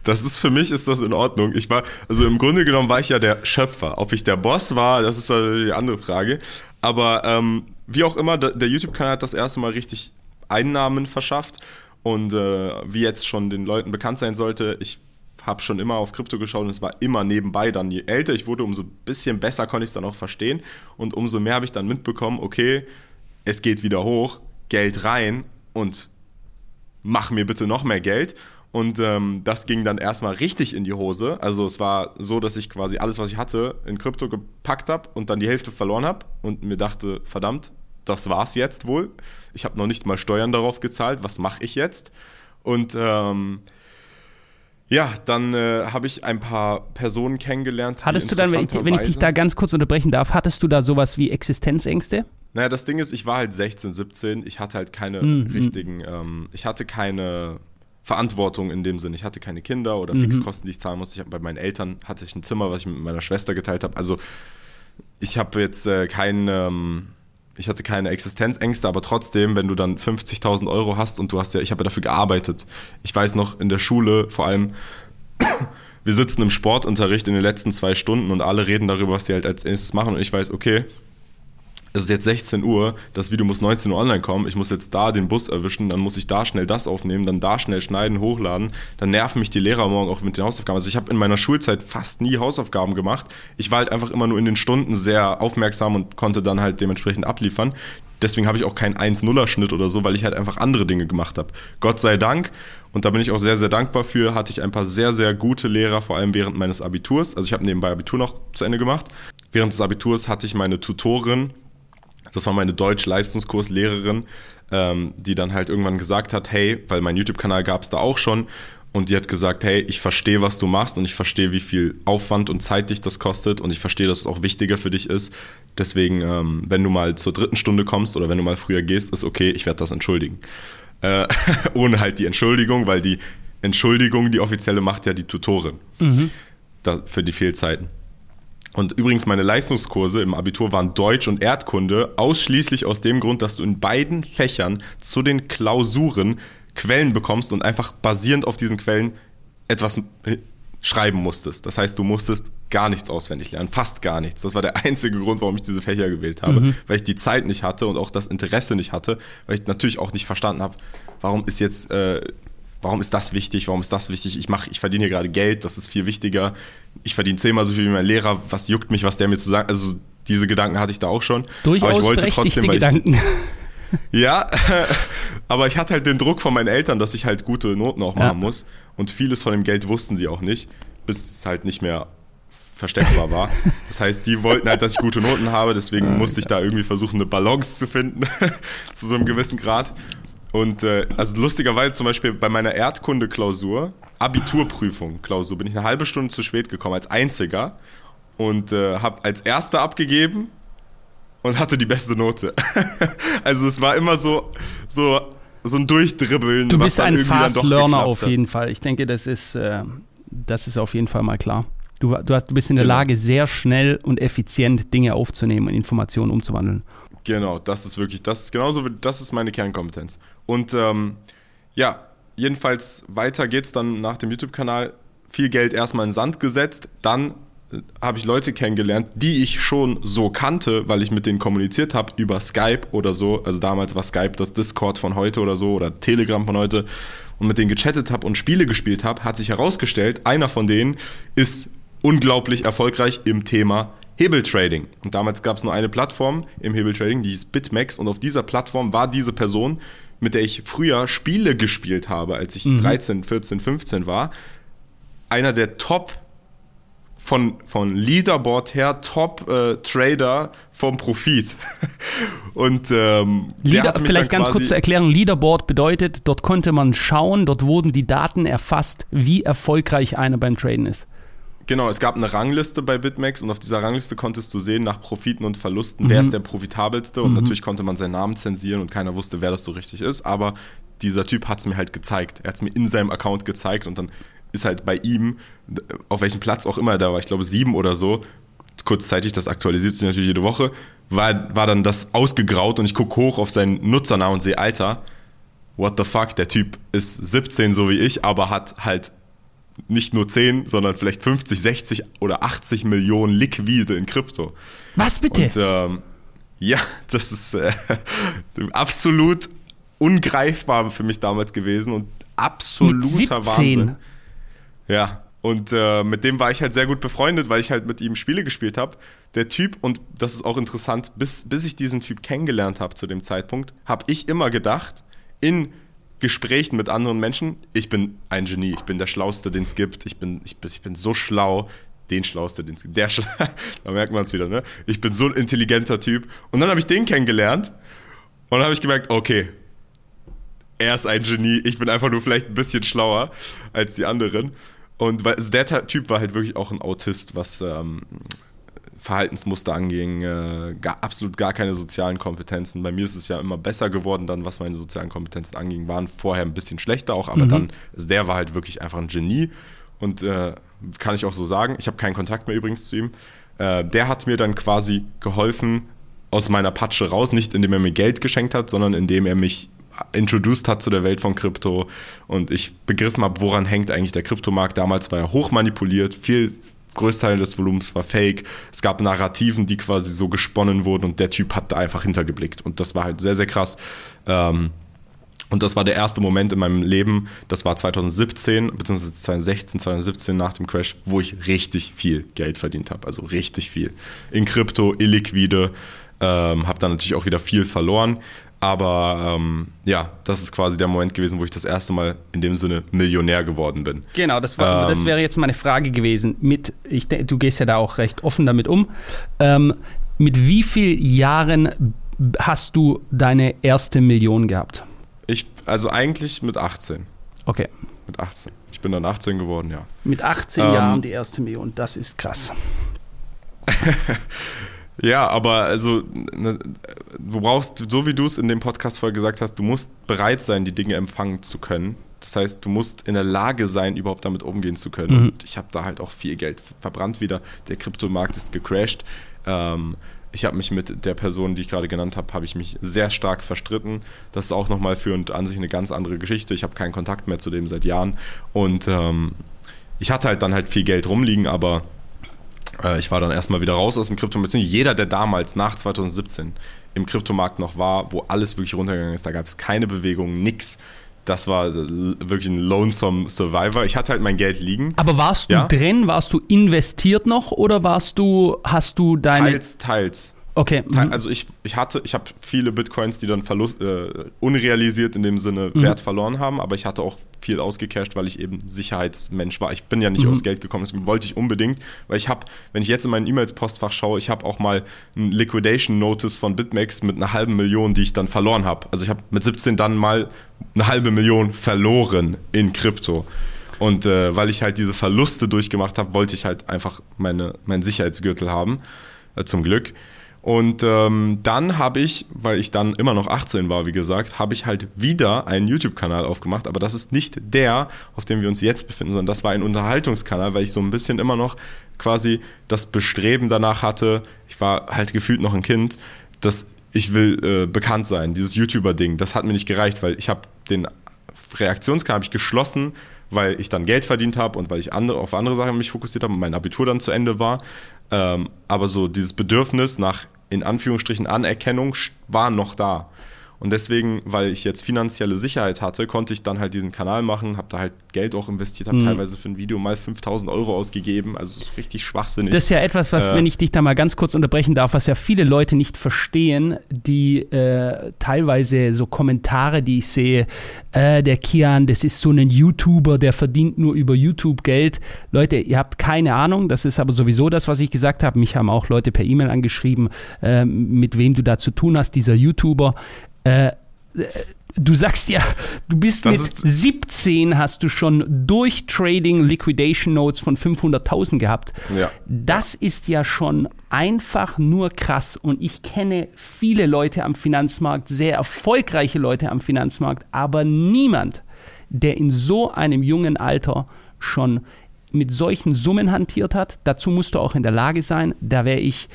Das ist für mich ist das in Ordnung. Ich war, also im Grunde genommen war ich ja der Schöpfer. Ob ich der Boss war, das ist die andere Frage. Aber ähm, wie auch immer, der YouTube-Kanal hat das erste Mal richtig Einnahmen verschafft. Und äh, wie jetzt schon den Leuten bekannt sein sollte, ich habe schon immer auf Krypto geschaut und es war immer nebenbei dann. Je älter ich wurde, umso bisschen besser konnte ich es dann auch verstehen. Und umso mehr habe ich dann mitbekommen, okay, es geht wieder hoch, Geld rein und mach mir bitte noch mehr Geld. Und ähm, das ging dann erstmal richtig in die Hose. Also es war so, dass ich quasi alles, was ich hatte, in Krypto gepackt habe und dann die Hälfte verloren habe und mir dachte, verdammt, das war's jetzt wohl. Ich habe noch nicht mal Steuern darauf gezahlt. Was mache ich jetzt? Und ähm, ja, dann äh, habe ich ein paar Personen kennengelernt. Hattest du dann, wenn ich, wenn ich, dich da ganz kurz unterbrechen darf, hattest du da sowas wie Existenzängste? Naja, das Ding ist, ich war halt 16, 17, ich hatte halt keine mhm. richtigen, ähm, ich hatte keine Verantwortung in dem Sinne. Ich hatte keine Kinder oder mhm. Fixkosten, die ich zahlen musste. Ich hab, bei meinen Eltern hatte ich ein Zimmer, was ich mit meiner Schwester geteilt habe. Also ich habe jetzt äh, kein, ähm, ich hatte keine Existenzängste, aber trotzdem, wenn du dann 50.000 Euro hast und du hast ja, ich habe ja dafür gearbeitet. Ich weiß noch in der Schule vor allem, wir sitzen im Sportunterricht in den letzten zwei Stunden und alle reden darüber, was sie halt als nächstes machen und ich weiß, okay, es ist jetzt 16 Uhr, das Video muss 19 Uhr online kommen, ich muss jetzt da den Bus erwischen, dann muss ich da schnell das aufnehmen, dann da schnell schneiden, hochladen, dann nerven mich die Lehrer morgen auch mit den Hausaufgaben. Also ich habe in meiner Schulzeit fast nie Hausaufgaben gemacht. Ich war halt einfach immer nur in den Stunden sehr aufmerksam und konnte dann halt dementsprechend abliefern. Deswegen habe ich auch keinen 1-0er-Schnitt oder so, weil ich halt einfach andere Dinge gemacht habe. Gott sei Dank, und da bin ich auch sehr, sehr dankbar für, hatte ich ein paar sehr, sehr gute Lehrer, vor allem während meines Abiturs. Also ich habe nebenbei Abitur noch zu Ende gemacht während des Abiturs hatte ich meine Tutorin, das war meine Deutsch-Leistungskurslehrerin, ähm, die dann halt irgendwann gesagt hat, hey, weil mein YouTube-Kanal gab es da auch schon und die hat gesagt, hey, ich verstehe, was du machst und ich verstehe, wie viel Aufwand und Zeit dich das kostet und ich verstehe, dass es auch wichtiger für dich ist. Deswegen, ähm, wenn du mal zur dritten Stunde kommst oder wenn du mal früher gehst, ist okay, ich werde das entschuldigen. Äh, ohne halt die Entschuldigung, weil die Entschuldigung, die offizielle macht ja die Tutorin mhm. da, für die Fehlzeiten. Und übrigens, meine Leistungskurse im Abitur waren Deutsch und Erdkunde, ausschließlich aus dem Grund, dass du in beiden Fächern zu den Klausuren Quellen bekommst und einfach basierend auf diesen Quellen etwas schreiben musstest. Das heißt, du musstest gar nichts auswendig lernen, fast gar nichts. Das war der einzige Grund, warum ich diese Fächer gewählt habe, mhm. weil ich die Zeit nicht hatte und auch das Interesse nicht hatte, weil ich natürlich auch nicht verstanden habe, warum ist jetzt, äh, warum ist das wichtig, warum ist das wichtig? Ich mache, ich verdiene hier gerade Geld, das ist viel wichtiger. Ich verdiene zehnmal so viel wie mein Lehrer. Was juckt mich, was der mir zu sagen? Also diese Gedanken hatte ich da auch schon. Durchaus aber ich wollte trotzdem, weil Gedanken. ich ja, aber ich hatte halt den Druck von meinen Eltern, dass ich halt gute Noten auch machen ja. muss. Und vieles von dem Geld wussten sie auch nicht, bis es halt nicht mehr versteckbar war. Das heißt, die wollten halt, dass ich gute Noten habe, deswegen oh, musste ich da irgendwie versuchen, eine Balance zu finden, zu so einem gewissen Grad. Und äh, also lustigerweise zum Beispiel bei meiner Erdkunde-Klausur, Abiturprüfung-Klausur, bin ich eine halbe Stunde zu spät gekommen als einziger und äh, habe als erster abgegeben und hatte die beste Note. also es war immer so, so, so ein Durchdribbeln. Du bist ein Fast Learner auf jeden Fall. Ich denke, das ist, äh, das ist auf jeden Fall mal klar. Du, du, hast, du bist in der genau. Lage, sehr schnell und effizient Dinge aufzunehmen und Informationen umzuwandeln. Genau, das ist wirklich, das ist genauso, das ist meine Kernkompetenz. Und ähm, ja, jedenfalls weiter geht's dann nach dem YouTube-Kanal. Viel Geld erstmal in Sand gesetzt, dann habe ich Leute kennengelernt, die ich schon so kannte, weil ich mit denen kommuniziert habe über Skype oder so. Also damals war Skype das Discord von heute oder so oder Telegram von heute und mit denen gechattet habe und Spiele gespielt habe, hat sich herausgestellt, einer von denen ist unglaublich erfolgreich im Thema Hebeltrading. Und damals gab es nur eine Plattform im Hebeltrading, die hieß BitMEX und auf dieser Plattform war diese Person, mit der ich früher Spiele gespielt habe, als ich mhm. 13, 14, 15 war, einer der Top von, von Leaderboard her Top-Trader äh, vom Profit. Und ähm, Leader, vielleicht ganz kurz zur Erklärung: Leaderboard bedeutet, dort konnte man schauen, dort wurden die Daten erfasst, wie erfolgreich einer beim Traden ist. Genau, es gab eine Rangliste bei BitMEX und auf dieser Rangliste konntest du sehen nach Profiten und Verlusten, mhm. wer ist der profitabelste und mhm. natürlich konnte man seinen Namen zensieren und keiner wusste, wer das so richtig ist, aber dieser Typ hat es mir halt gezeigt. Er hat es mir in seinem Account gezeigt und dann ist halt bei ihm, auf welchem Platz auch immer da war, ich glaube sieben oder so, kurzzeitig, das aktualisiert sich natürlich jede Woche, war, war dann das ausgegraut und ich gucke hoch auf seinen Nutzernamen und sehe, Alter, what the fuck, der Typ ist 17 so wie ich, aber hat halt nicht nur 10, sondern vielleicht 50, 60 oder 80 Millionen Liquide in Krypto. Was bitte? Und ähm, ja, das ist äh, absolut ungreifbar für mich damals gewesen und absoluter Wahnsinn. Ja, und äh, mit dem war ich halt sehr gut befreundet, weil ich halt mit ihm Spiele gespielt habe. Der Typ, und das ist auch interessant, bis, bis ich diesen Typ kennengelernt habe zu dem Zeitpunkt, habe ich immer gedacht, in Gesprächen mit anderen Menschen, ich bin ein Genie, ich bin der Schlauste, den es gibt, ich bin, ich, ich bin so schlau, den Schlauste, den es gibt. Der Schla da merkt man es wieder, ne? Ich bin so ein intelligenter Typ. Und dann habe ich den kennengelernt und dann habe ich gemerkt, okay, er ist ein Genie, ich bin einfach nur vielleicht ein bisschen schlauer als die anderen. Und weil, also der Typ war halt wirklich auch ein Autist, was ähm, Verhaltensmuster anging, äh, gar, absolut gar keine sozialen Kompetenzen. Bei mir ist es ja immer besser geworden, dann was meine sozialen Kompetenzen anging, waren vorher ein bisschen schlechter auch, aber mhm. dann, der war halt wirklich einfach ein Genie und äh, kann ich auch so sagen. Ich habe keinen Kontakt mehr übrigens zu ihm. Äh, der hat mir dann quasi geholfen aus meiner Patsche raus, nicht indem er mir Geld geschenkt hat, sondern indem er mich introduced hat zu der Welt von Krypto und ich begriffen habe, woran hängt eigentlich der Kryptomarkt. Damals war er hoch manipuliert, viel Größteil des Volumens war fake. Es gab Narrativen, die quasi so gesponnen wurden und der Typ hat da einfach hintergeblickt. Und das war halt sehr, sehr krass. Ähm, und das war der erste Moment in meinem Leben, das war 2017, beziehungsweise 2016, 2017 nach dem Crash, wo ich richtig viel Geld verdient habe. Also richtig viel. In Krypto, illiquide, ähm, habe dann natürlich auch wieder viel verloren. Aber ähm, ja, das ist quasi der Moment gewesen, wo ich das erste Mal in dem Sinne Millionär geworden bin. Genau, das, war, ähm, das wäre jetzt meine Frage gewesen. Mit, ich, du gehst ja da auch recht offen damit um. Ähm, mit wie vielen Jahren hast du deine erste Million gehabt? Ich, also eigentlich mit 18. Okay. Mit 18. Ich bin dann 18 geworden, ja. Mit 18 ähm, Jahren die erste Million, das ist krass. ja, aber also ne, du brauchst, so wie du es in dem Podcast vorher gesagt hast, du musst bereit sein, die Dinge empfangen zu können. Das heißt, du musst in der Lage sein, überhaupt damit umgehen zu können. Mhm. Und ich habe da halt auch viel Geld verbrannt wieder. Der Kryptomarkt ist gecrashed. Ähm, ich habe mich mit der Person, die ich gerade genannt habe, habe ich mich sehr stark verstritten. Das ist auch nochmal für und an sich eine ganz andere Geschichte. Ich habe keinen Kontakt mehr zu dem seit Jahren. Und ähm, ich hatte halt dann halt viel Geld rumliegen, aber ich war dann erstmal wieder raus aus dem Krypto. Beziehungsweise jeder, der damals nach 2017 im Kryptomarkt noch war, wo alles wirklich runtergegangen ist, da gab es keine Bewegung, nix das war wirklich ein lonesome Survivor. Ich hatte halt mein Geld liegen. Aber warst du ja? drin? Warst du investiert noch oder warst du, hast du deine. Teils, teils. Okay. Mhm. Also ich, ich hatte, ich habe viele Bitcoins, die dann Verlust, äh, unrealisiert in dem Sinne mhm. Wert verloren haben, aber ich hatte auch viel ausgecasht, weil ich eben Sicherheitsmensch war. Ich bin ja nicht mhm. aufs Geld gekommen, deswegen wollte ich unbedingt, weil ich habe, wenn ich jetzt in mein E-Mails-Postfach schaue, ich habe auch mal ein Liquidation Notice von BitMEX mit einer halben Million, die ich dann verloren habe. Also ich habe mit 17 dann mal eine halbe Million verloren in Krypto. Und äh, weil ich halt diese Verluste durchgemacht habe, wollte ich halt einfach meine, meinen Sicherheitsgürtel haben, äh, zum Glück. Und ähm, dann habe ich, weil ich dann immer noch 18 war, wie gesagt, habe ich halt wieder einen YouTube-Kanal aufgemacht. Aber das ist nicht der, auf dem wir uns jetzt befinden, sondern das war ein Unterhaltungskanal, weil ich so ein bisschen immer noch quasi das Bestreben danach hatte. Ich war halt gefühlt noch ein Kind, dass ich will äh, bekannt sein. Dieses YouTuber-Ding, das hat mir nicht gereicht, weil ich habe den Reaktionskanal ich geschlossen, weil ich dann Geld verdient habe und weil ich andere, auf andere Sachen mich fokussiert habe und mein Abitur dann zu Ende war. Ähm, aber so dieses Bedürfnis nach in Anführungsstrichen Anerkennung war noch da. Und deswegen, weil ich jetzt finanzielle Sicherheit hatte, konnte ich dann halt diesen Kanal machen, habe da halt Geld auch investiert, habe mhm. teilweise für ein Video mal 5000 Euro ausgegeben, also ist richtig schwachsinnig. Das ist ja etwas, was, äh, wenn ich dich da mal ganz kurz unterbrechen darf, was ja viele Leute nicht verstehen, die äh, teilweise so Kommentare, die ich sehe, äh, der Kian, das ist so ein YouTuber, der verdient nur über YouTube Geld. Leute, ihr habt keine Ahnung, das ist aber sowieso das, was ich gesagt habe. Mich haben auch Leute per E-Mail angeschrieben, äh, mit wem du da zu tun hast, dieser YouTuber. Äh, du sagst ja, du bist das mit 17 hast du schon durch Trading Liquidation Notes von 500.000 gehabt. Ja. Das ist ja schon einfach nur krass und ich kenne viele Leute am Finanzmarkt, sehr erfolgreiche Leute am Finanzmarkt, aber niemand, der in so einem jungen Alter schon mit solchen Summen hantiert hat. Dazu musst du auch in der Lage sein. Da wäre ich,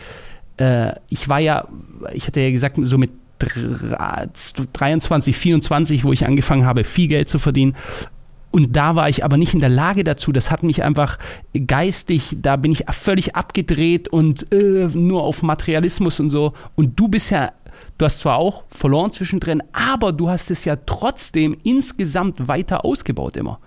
äh, ich war ja, ich hatte ja gesagt, so mit 23, 24, wo ich angefangen habe, viel Geld zu verdienen. Und da war ich aber nicht in der Lage dazu. Das hat mich einfach geistig, da bin ich völlig abgedreht und äh, nur auf Materialismus und so. Und du bist ja, du hast zwar auch verloren zwischendrin, aber du hast es ja trotzdem insgesamt weiter ausgebaut immer.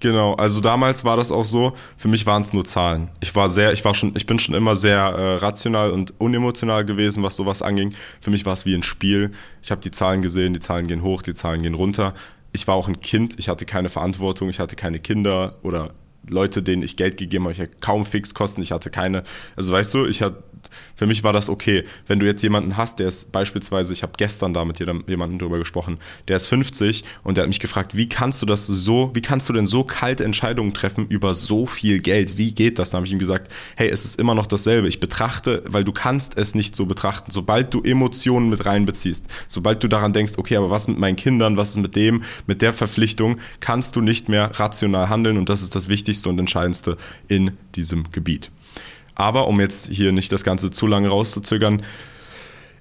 Genau, also damals war das auch so, für mich waren es nur Zahlen. Ich war sehr, ich war schon, ich bin schon immer sehr äh, rational und unemotional gewesen, was sowas anging. Für mich war es wie ein Spiel. Ich habe die Zahlen gesehen, die Zahlen gehen hoch, die Zahlen gehen runter. Ich war auch ein Kind, ich hatte keine Verantwortung, ich hatte keine Kinder oder Leute, denen ich Geld gegeben habe, ich hatte kaum Fixkosten, ich hatte keine, also weißt du, ich hatte für mich war das okay. Wenn du jetzt jemanden hast, der ist beispielsweise, ich habe gestern da mit jemandem drüber gesprochen, der ist 50 und der hat mich gefragt, wie kannst du das so, wie kannst du denn so kalte Entscheidungen treffen über so viel Geld? Wie geht das? Da habe ich ihm gesagt, hey, es ist immer noch dasselbe. Ich betrachte, weil du kannst es nicht so betrachten. Sobald du Emotionen mit reinbeziehst, sobald du daran denkst, okay, aber was mit meinen Kindern, was ist mit dem, mit der Verpflichtung, kannst du nicht mehr rational handeln und das ist das Wichtigste und Entscheidendste in diesem Gebiet. Aber um jetzt hier nicht das Ganze zu lange rauszuzögern,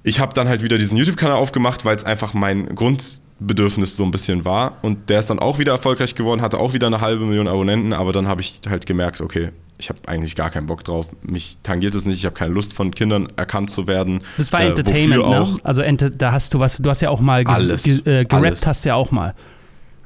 ich habe dann halt wieder diesen YouTube-Kanal aufgemacht, weil es einfach mein Grundbedürfnis so ein bisschen war. Und der ist dann auch wieder erfolgreich geworden, hatte auch wieder eine halbe Million Abonnenten, aber dann habe ich halt gemerkt, okay, ich habe eigentlich gar keinen Bock drauf. Mich tangiert es nicht, ich habe keine Lust von Kindern erkannt zu werden. Das war äh, Entertainment, ne? Also da hast du was, du hast ja auch mal alles, äh, gerappt, hast ja auch mal.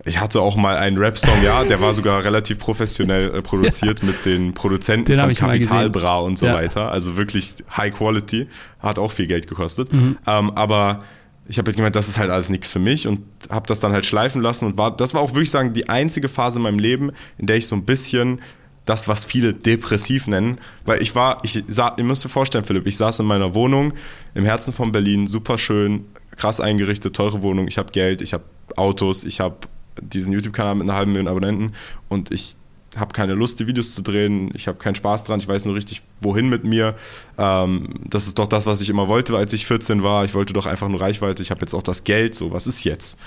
Ich hatte auch mal einen Rap-Song, ja, der war sogar relativ professionell äh, produziert ja. mit den Produzenten den von Capital Bra und so ja. weiter. Also wirklich High Quality, hat auch viel Geld gekostet. Mhm. Ähm, aber ich habe halt gemeint, das ist halt alles nichts für mich und habe das dann halt schleifen lassen und war, das war auch wirklich sagen die einzige Phase in meinem Leben, in der ich so ein bisschen das, was viele depressiv nennen, weil ich war, ich sah, ihr müsst euch vorstellen, Philipp, ich saß in meiner Wohnung im Herzen von Berlin, super schön, krass eingerichtet, teure Wohnung, ich habe Geld, ich habe Autos, ich habe diesen YouTube-Kanal mit einer halben Million Abonnenten und ich habe keine Lust, die Videos zu drehen, ich habe keinen Spaß dran, ich weiß nur richtig, wohin mit mir. Ähm, das ist doch das, was ich immer wollte, als ich 14 war. Ich wollte doch einfach nur Reichweite, ich habe jetzt auch das Geld, so, was ist jetzt?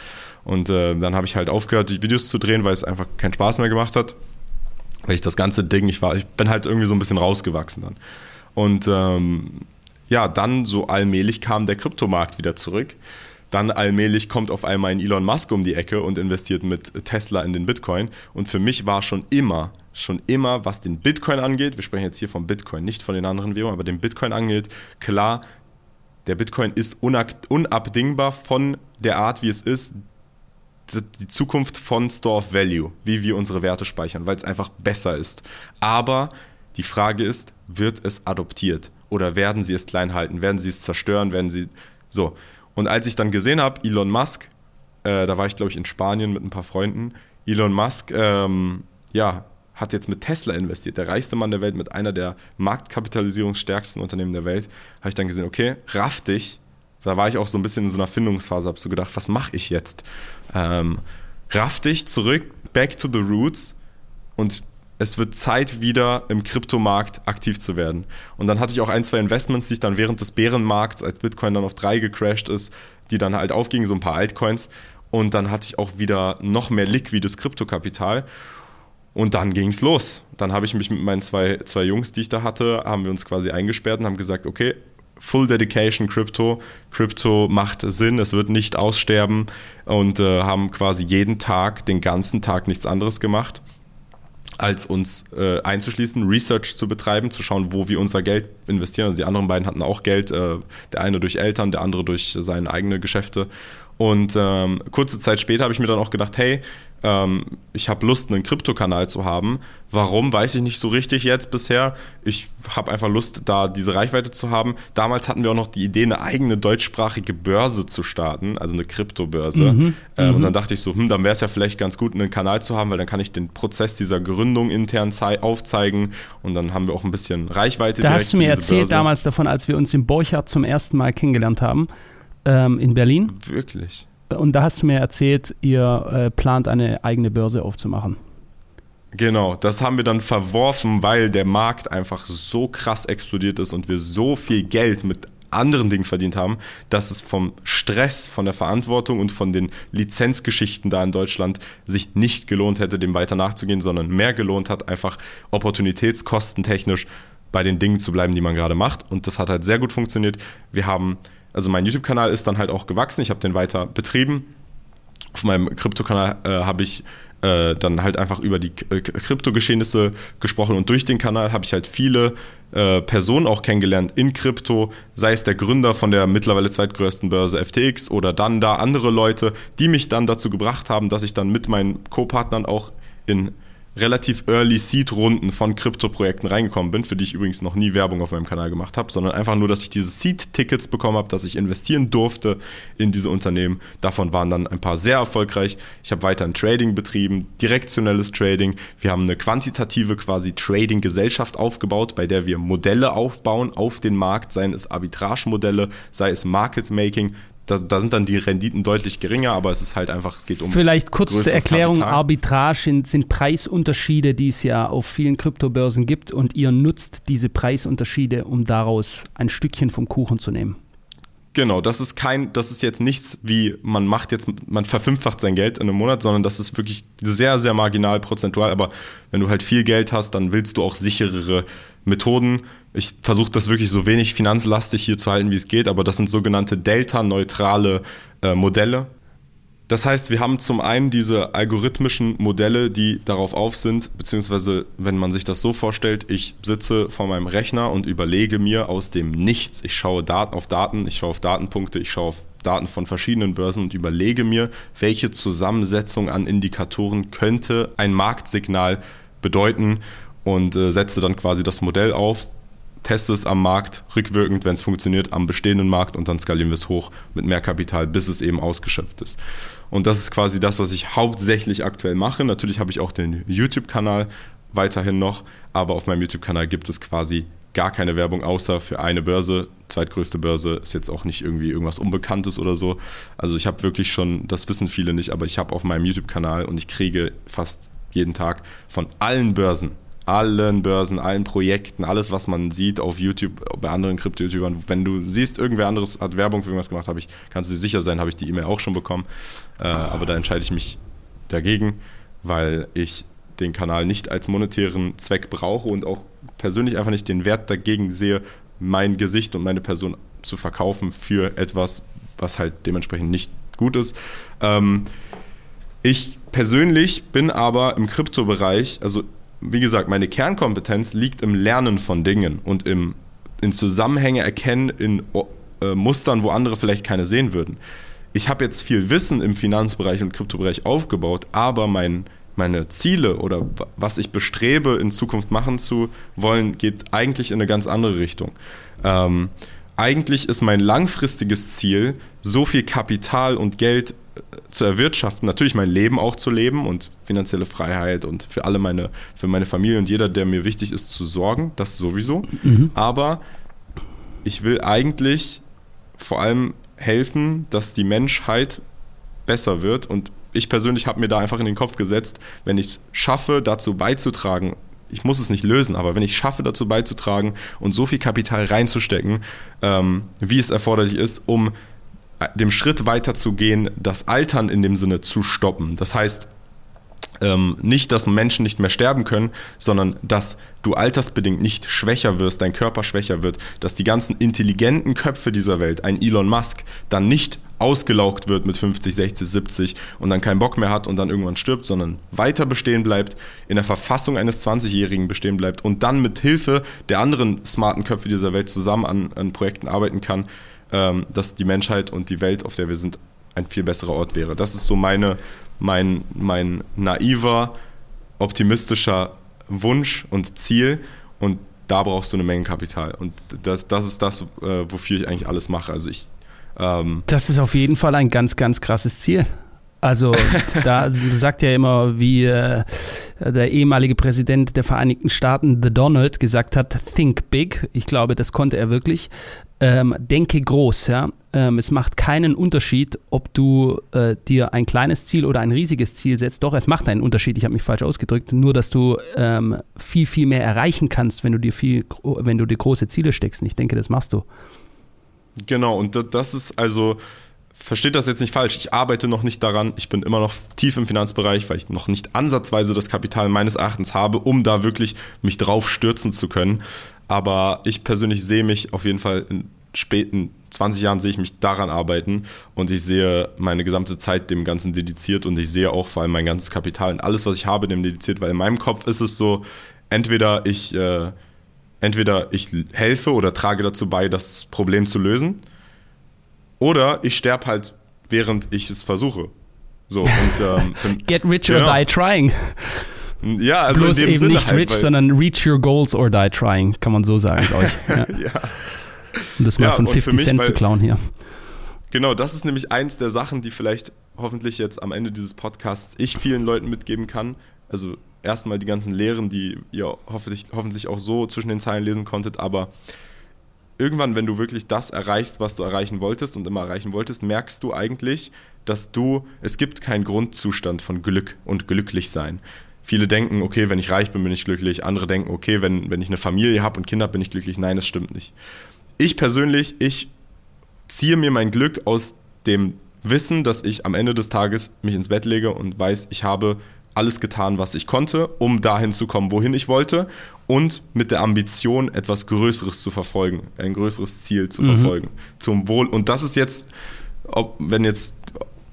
Und äh, dann habe ich halt aufgehört, die Videos zu drehen, weil es einfach keinen Spaß mehr gemacht hat. Weil ich das ganze Ding, ich war, ich bin halt irgendwie so ein bisschen rausgewachsen dann. Und ähm, ja, dann so allmählich kam der Kryptomarkt wieder zurück. Dann allmählich kommt auf einmal ein Elon Musk um die Ecke und investiert mit Tesla in den Bitcoin. Und für mich war schon immer, schon immer, was den Bitcoin angeht, wir sprechen jetzt hier vom Bitcoin, nicht von den anderen Währungen, aber den Bitcoin angeht, klar, der Bitcoin ist unabdingbar von der Art, wie es ist, die Zukunft von Store of Value, wie wir unsere Werte speichern, weil es einfach besser ist. Aber die Frage ist, wird es adoptiert oder werden sie es klein halten, werden sie es zerstören, werden sie so. Und als ich dann gesehen habe, Elon Musk, äh, da war ich glaube ich in Spanien mit ein paar Freunden, Elon Musk, ähm, ja, hat jetzt mit Tesla investiert, der reichste Mann der Welt mit einer der marktkapitalisierungsstärksten Unternehmen der Welt, habe ich dann gesehen, okay, raff dich. Da war ich auch so ein bisschen in so einer Findungsphase, habe so gedacht, was mache ich jetzt? Ähm, raff dich zurück, back to the roots und es wird Zeit, wieder im Kryptomarkt aktiv zu werden. Und dann hatte ich auch ein, zwei Investments, die ich dann während des Bärenmarkts, als Bitcoin dann auf drei gecrashed ist, die dann halt aufgingen, so ein paar Altcoins. Und dann hatte ich auch wieder noch mehr liquides Kryptokapital. Und dann ging es los. Dann habe ich mich mit meinen zwei, zwei Jungs, die ich da hatte, haben wir uns quasi eingesperrt und haben gesagt, okay, Full Dedication Crypto. Crypto macht Sinn, es wird nicht aussterben und äh, haben quasi jeden Tag, den ganzen Tag nichts anderes gemacht als uns äh, einzuschließen, Research zu betreiben, zu schauen, wo wir unser Geld investieren. Also die anderen beiden hatten auch Geld, äh, der eine durch Eltern, der andere durch seine eigenen Geschäfte. Und ähm, kurze Zeit später habe ich mir dann auch gedacht, hey, ähm, ich habe Lust, einen Krypto-Kanal zu haben. Warum, weiß ich nicht so richtig jetzt bisher. Ich habe einfach Lust, da diese Reichweite zu haben. Damals hatten wir auch noch die Idee, eine eigene deutschsprachige Börse zu starten, also eine Kryptobörse. Mhm, äh, und dann dachte ich so, hm, dann wäre es ja vielleicht ganz gut, einen Kanal zu haben, weil dann kann ich den Prozess dieser Gründung intern aufzeigen und dann haben wir auch ein bisschen Reichweite. Da hast du mir erzählt Börse. damals davon, als wir uns im Borchardt zum ersten Mal kennengelernt haben, ähm, in Berlin. Wirklich? Und da hast du mir erzählt, ihr äh, plant eine eigene Börse aufzumachen. Genau, das haben wir dann verworfen, weil der Markt einfach so krass explodiert ist und wir so viel Geld mit anderen Dingen verdient haben, dass es vom Stress, von der Verantwortung und von den Lizenzgeschichten da in Deutschland sich nicht gelohnt hätte, dem weiter nachzugehen, sondern mehr gelohnt hat, einfach opportunitätskostentechnisch bei den Dingen zu bleiben, die man gerade macht. Und das hat halt sehr gut funktioniert. Wir haben also mein YouTube-Kanal ist dann halt auch gewachsen, ich habe den weiter betrieben. Auf meinem Krypto-Kanal äh, habe ich äh, dann halt einfach über die äh, Krypto-Geschehnisse gesprochen. Und durch den Kanal habe ich halt viele äh, Personen auch kennengelernt in Krypto, sei es der Gründer von der mittlerweile zweitgrößten Börse FTX oder dann da andere Leute, die mich dann dazu gebracht haben, dass ich dann mit meinen Co-Partnern auch in relativ early Seed-Runden von Krypto-Projekten reingekommen bin, für die ich übrigens noch nie Werbung auf meinem Kanal gemacht habe, sondern einfach nur, dass ich diese Seed-Tickets bekommen habe, dass ich investieren durfte in diese Unternehmen. Davon waren dann ein paar sehr erfolgreich. Ich habe weiter ein Trading betrieben, direktionelles Trading. Wir haben eine quantitative quasi Trading-Gesellschaft aufgebaut, bei der wir Modelle aufbauen auf den Markt, seien es Arbitrage-Modelle, sei es Market-Making, da, da, sind dann die Renditen deutlich geringer, aber es ist halt einfach, es geht um. Vielleicht kurz zur Erklärung: Kapital. Arbitrage sind, sind, Preisunterschiede, die es ja auf vielen Kryptobörsen gibt und ihr nutzt diese Preisunterschiede, um daraus ein Stückchen vom Kuchen zu nehmen. Genau, das ist kein, das ist jetzt nichts wie man macht jetzt, man verfünffacht sein Geld in einem Monat, sondern das ist wirklich sehr, sehr marginal prozentual. Aber wenn du halt viel Geld hast, dann willst du auch sicherere Methoden. Ich versuche das wirklich so wenig finanzlastig hier zu halten, wie es geht, aber das sind sogenannte delta-neutrale äh, Modelle. Das heißt, wir haben zum einen diese algorithmischen Modelle, die darauf auf sind, beziehungsweise wenn man sich das so vorstellt, ich sitze vor meinem Rechner und überlege mir aus dem Nichts, ich schaue Daten auf Daten, ich schaue auf Datenpunkte, ich schaue auf Daten von verschiedenen Börsen und überlege mir, welche Zusammensetzung an Indikatoren könnte ein Marktsignal bedeuten und äh, setze dann quasi das Modell auf, teste es am Markt, rückwirkend, wenn es funktioniert, am bestehenden Markt und dann skalieren wir es hoch mit mehr Kapital, bis es eben ausgeschöpft ist. Und das ist quasi das, was ich hauptsächlich aktuell mache. Natürlich habe ich auch den YouTube-Kanal weiterhin noch, aber auf meinem YouTube-Kanal gibt es quasi gar keine Werbung außer für eine Börse. Zweitgrößte Börse ist jetzt auch nicht irgendwie irgendwas Unbekanntes oder so. Also ich habe wirklich schon, das wissen viele nicht, aber ich habe auf meinem YouTube-Kanal und ich kriege fast jeden Tag von allen Börsen, allen Börsen, allen Projekten, alles, was man sieht auf YouTube, bei anderen Krypto-YouTubern. Wenn du siehst, irgendwer anderes hat Werbung für irgendwas gemacht, habe ich, kannst du dir sicher sein, habe ich die E-Mail auch schon bekommen. Äh, aber da entscheide ich mich dagegen, weil ich den Kanal nicht als monetären Zweck brauche und auch persönlich einfach nicht den Wert dagegen sehe, mein Gesicht und meine Person zu verkaufen für etwas, was halt dementsprechend nicht gut ist. Ähm, ich persönlich bin aber im Kryptobereich, also wie gesagt, meine Kernkompetenz liegt im Lernen von Dingen und im in Zusammenhänge erkennen, in äh, Mustern, wo andere vielleicht keine sehen würden. Ich habe jetzt viel Wissen im Finanzbereich und Kryptobereich aufgebaut, aber mein meine Ziele oder was ich bestrebe, in Zukunft machen zu wollen, geht eigentlich in eine ganz andere Richtung. Ähm, eigentlich ist mein langfristiges Ziel, so viel Kapital und Geld äh, zu erwirtschaften, natürlich mein Leben auch zu leben und finanzielle Freiheit und für alle meine, für meine Familie und jeder, der mir wichtig ist, zu sorgen, das sowieso. Mhm. Aber ich will eigentlich vor allem helfen, dass die Menschheit besser wird und ich persönlich habe mir da einfach in den Kopf gesetzt, wenn ich es schaffe, dazu beizutragen, ich muss es nicht lösen, aber wenn ich schaffe, dazu beizutragen und so viel Kapital reinzustecken, ähm, wie es erforderlich ist, um äh, dem Schritt weiterzugehen, das Altern in dem Sinne zu stoppen. Das heißt, ähm, nicht, dass Menschen nicht mehr sterben können, sondern dass du altersbedingt nicht schwächer wirst, dein Körper schwächer wird, dass die ganzen intelligenten Köpfe dieser Welt, ein Elon Musk, dann nicht ausgelaugt wird mit 50, 60, 70 und dann keinen Bock mehr hat und dann irgendwann stirbt, sondern weiter bestehen bleibt, in der Verfassung eines 20-Jährigen bestehen bleibt und dann mit Hilfe der anderen smarten Köpfe dieser Welt zusammen an, an Projekten arbeiten kann, ähm, dass die Menschheit und die Welt, auf der wir sind, ein viel besserer Ort wäre. Das ist so meine, mein, mein naiver, optimistischer Wunsch und Ziel und da brauchst du eine Menge Kapital. Und das, das ist das, äh, wofür ich eigentlich alles mache. Also ich ähm, das ist auf jeden Fall ein ganz, ganz krasses Ziel. Also da sagt ja immer, wie äh, der ehemalige Präsident der Vereinigten Staaten, The Donald, gesagt hat, think big. Ich glaube, das konnte er wirklich. Ähm, denke groß, ja. Ähm, es macht keinen Unterschied, ob du äh, dir ein kleines Ziel oder ein riesiges Ziel setzt. Doch, es macht einen Unterschied. Ich habe mich falsch ausgedrückt. Nur, dass du ähm, viel, viel mehr erreichen kannst, wenn du dir viel, wenn du dir große Ziele steckst. Und ich denke, das machst du. Genau, und das ist also, versteht das jetzt nicht falsch, ich arbeite noch nicht daran, ich bin immer noch tief im Finanzbereich, weil ich noch nicht ansatzweise das Kapital meines Erachtens habe, um da wirklich mich drauf stürzen zu können. Aber ich persönlich sehe mich auf jeden Fall in späten 20 Jahren sehe ich mich daran arbeiten. Und ich sehe meine gesamte Zeit dem Ganzen dediziert. Und ich sehe auch vor allem mein ganzes Kapital und alles, was ich habe, dem dediziert, weil in meinem Kopf ist es so, entweder ich äh, entweder ich helfe oder trage dazu bei, das Problem zu lösen, oder ich sterbe halt, während ich es versuche. So, und, ähm, Get rich or genau. die trying. Ja, also Bloß in dem eben Sinne nicht halt, rich, sondern reach your goals or die trying, kann man so sagen, glaube ich. Ja. ja. Um das mal ja, von 50 mich, Cent zu klauen hier. Genau, das ist nämlich eins der Sachen, die vielleicht hoffentlich jetzt am Ende dieses Podcasts ich vielen Leuten mitgeben kann. Also erstmal die ganzen Lehren, die ihr hoffentlich, hoffentlich auch so zwischen den Zeilen lesen konntet, aber irgendwann, wenn du wirklich das erreichst, was du erreichen wolltest und immer erreichen wolltest, merkst du eigentlich, dass du, es gibt keinen Grundzustand von Glück und glücklich sein. Viele denken, okay, wenn ich reich bin, bin ich glücklich. Andere denken, okay, wenn, wenn ich eine Familie habe und Kinder bin ich glücklich. Nein, das stimmt nicht. Ich persönlich, ich ziehe mir mein Glück aus dem Wissen, dass ich am Ende des Tages mich ins Bett lege und weiß, ich habe alles getan, was ich konnte, um dahin zu kommen, wohin ich wollte und mit der Ambition, etwas Größeres zu verfolgen, ein größeres Ziel zu mhm. verfolgen, zum Wohl. Und das ist jetzt, ob, wenn jetzt,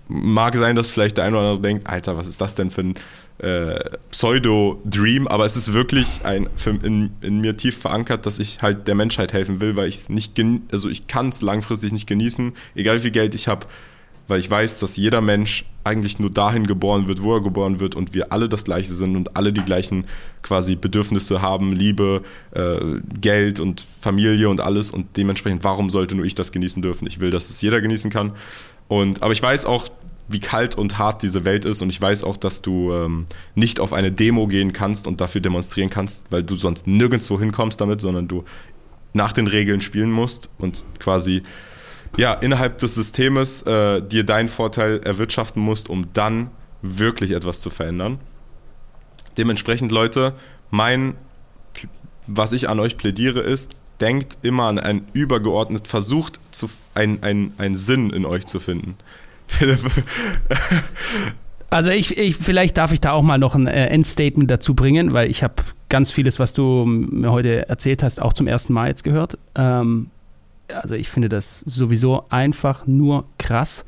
mag sein, dass vielleicht der eine oder andere denkt, Alter, was ist das denn für ein äh, Pseudo-Dream, aber es ist wirklich ein, in, in, mir tief verankert, dass ich halt der Menschheit helfen will, weil ich es nicht, also ich kann es langfristig nicht genießen, egal wie viel Geld ich habe, weil ich weiß, dass jeder Mensch eigentlich nur dahin geboren wird, wo er geboren wird und wir alle das Gleiche sind und alle die gleichen quasi Bedürfnisse haben, Liebe, äh, Geld und Familie und alles und dementsprechend, warum sollte nur ich das genießen dürfen? Ich will, dass es jeder genießen kann. Und, aber ich weiß auch, wie kalt und hart diese Welt ist und ich weiß auch, dass du ähm, nicht auf eine Demo gehen kannst und dafür demonstrieren kannst, weil du sonst nirgendwo hinkommst damit, sondern du nach den Regeln spielen musst und quasi ja, innerhalb des Systems äh, dir deinen Vorteil erwirtschaften musst, um dann wirklich etwas zu verändern. Dementsprechend, Leute, mein, was ich an euch plädiere, ist, denkt immer an ein übergeordnet, versucht zu, ein, ein, einen Sinn in euch zu finden. also ich, ich, vielleicht darf ich da auch mal noch ein äh, Endstatement dazu bringen, weil ich habe ganz vieles, was du mir heute erzählt hast, auch zum ersten Mal jetzt gehört. Ähm, also ich finde das sowieso einfach nur krass.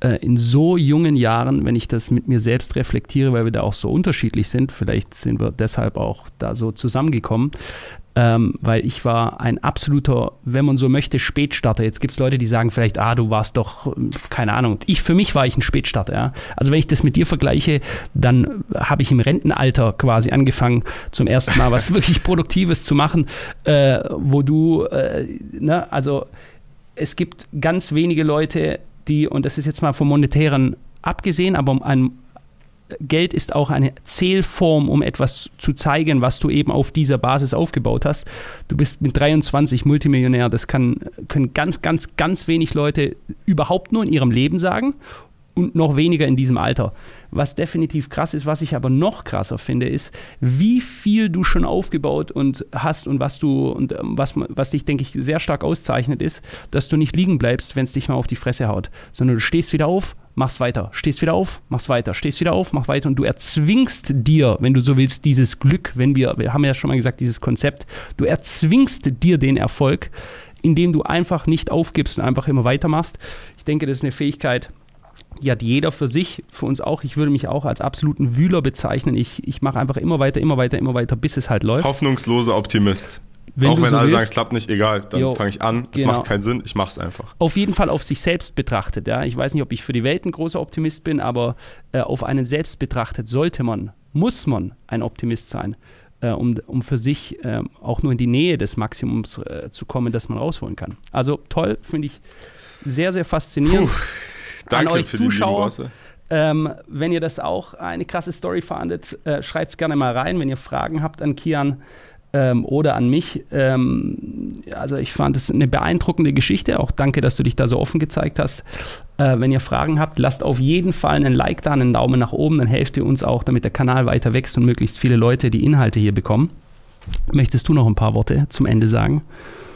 Äh, in so jungen Jahren, wenn ich das mit mir selbst reflektiere, weil wir da auch so unterschiedlich sind, vielleicht sind wir deshalb auch da so zusammengekommen, ähm, weil ich war ein absoluter, wenn man so möchte, Spätstarter. Jetzt gibt es Leute, die sagen vielleicht, ah, du warst doch, keine Ahnung. Ich, für mich war ich ein Spätstarter, ja. Also wenn ich das mit dir vergleiche, dann habe ich im Rentenalter quasi angefangen, zum ersten Mal was wirklich Produktives zu machen, äh, wo du, äh, ne, also es gibt ganz wenige Leute, die, und das ist jetzt mal vom Monetären abgesehen, aber um ein Geld ist auch eine Zählform, um etwas zu zeigen, was du eben auf dieser Basis aufgebaut hast. Du bist mit 23 Multimillionär. Das kann, können ganz, ganz, ganz wenig Leute überhaupt nur in ihrem Leben sagen und noch weniger in diesem Alter. Was definitiv krass ist, was ich aber noch krasser finde, ist, wie viel du schon aufgebaut und hast und was du und ähm, was, was dich, denke ich, sehr stark auszeichnet, ist, dass du nicht liegen bleibst, wenn es dich mal auf die Fresse haut, sondern du stehst wieder auf, machst weiter, stehst wieder auf, machst weiter, stehst wieder auf, mach weiter und du erzwingst dir, wenn du so willst, dieses Glück, wenn wir, wir haben ja schon mal gesagt, dieses Konzept, du erzwingst dir den Erfolg, indem du einfach nicht aufgibst und einfach immer weitermachst. Ich denke, das ist eine Fähigkeit, die hat jeder für sich, für uns auch. Ich würde mich auch als absoluten Wühler bezeichnen. Ich, ich mache einfach immer weiter, immer weiter, immer weiter, bis es halt läuft. Hoffnungsloser Optimist. Wenn auch wenn so alle willst, sagen, es klappt nicht, egal, dann fange ich an, es genau. macht keinen Sinn, ich mache es einfach. Auf jeden Fall auf sich selbst betrachtet, ja. Ich weiß nicht, ob ich für die Welt ein großer Optimist bin, aber äh, auf einen selbst betrachtet sollte man, muss man ein Optimist sein, äh, um, um für sich äh, auch nur in die Nähe des Maximums äh, zu kommen, das man rausholen kann. Also toll, finde ich sehr, sehr faszinierend. Puh, danke An euch für Zuschauer. Die ähm, wenn ihr das auch eine krasse Story fandet, äh, schreibt es gerne mal rein. Wenn ihr Fragen habt an Kian, ähm, oder an mich. Ähm, also ich fand es eine beeindruckende Geschichte. Auch danke, dass du dich da so offen gezeigt hast. Äh, wenn ihr Fragen habt, lasst auf jeden Fall einen Like da, einen Daumen nach oben. Dann helft ihr uns auch, damit der Kanal weiter wächst und möglichst viele Leute die Inhalte hier bekommen. Möchtest du noch ein paar Worte zum Ende sagen?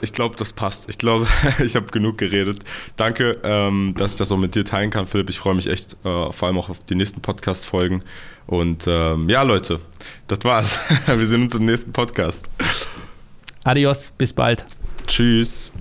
Ich glaube, das passt. Ich glaube, ich habe genug geredet. Danke, ähm, dass ich das auch mit dir teilen kann, Philipp. Ich freue mich echt äh, vor allem auch auf die nächsten Podcast-Folgen. Und ähm, ja, Leute, das war's. Wir sehen uns im nächsten Podcast. Adios, bis bald. Tschüss.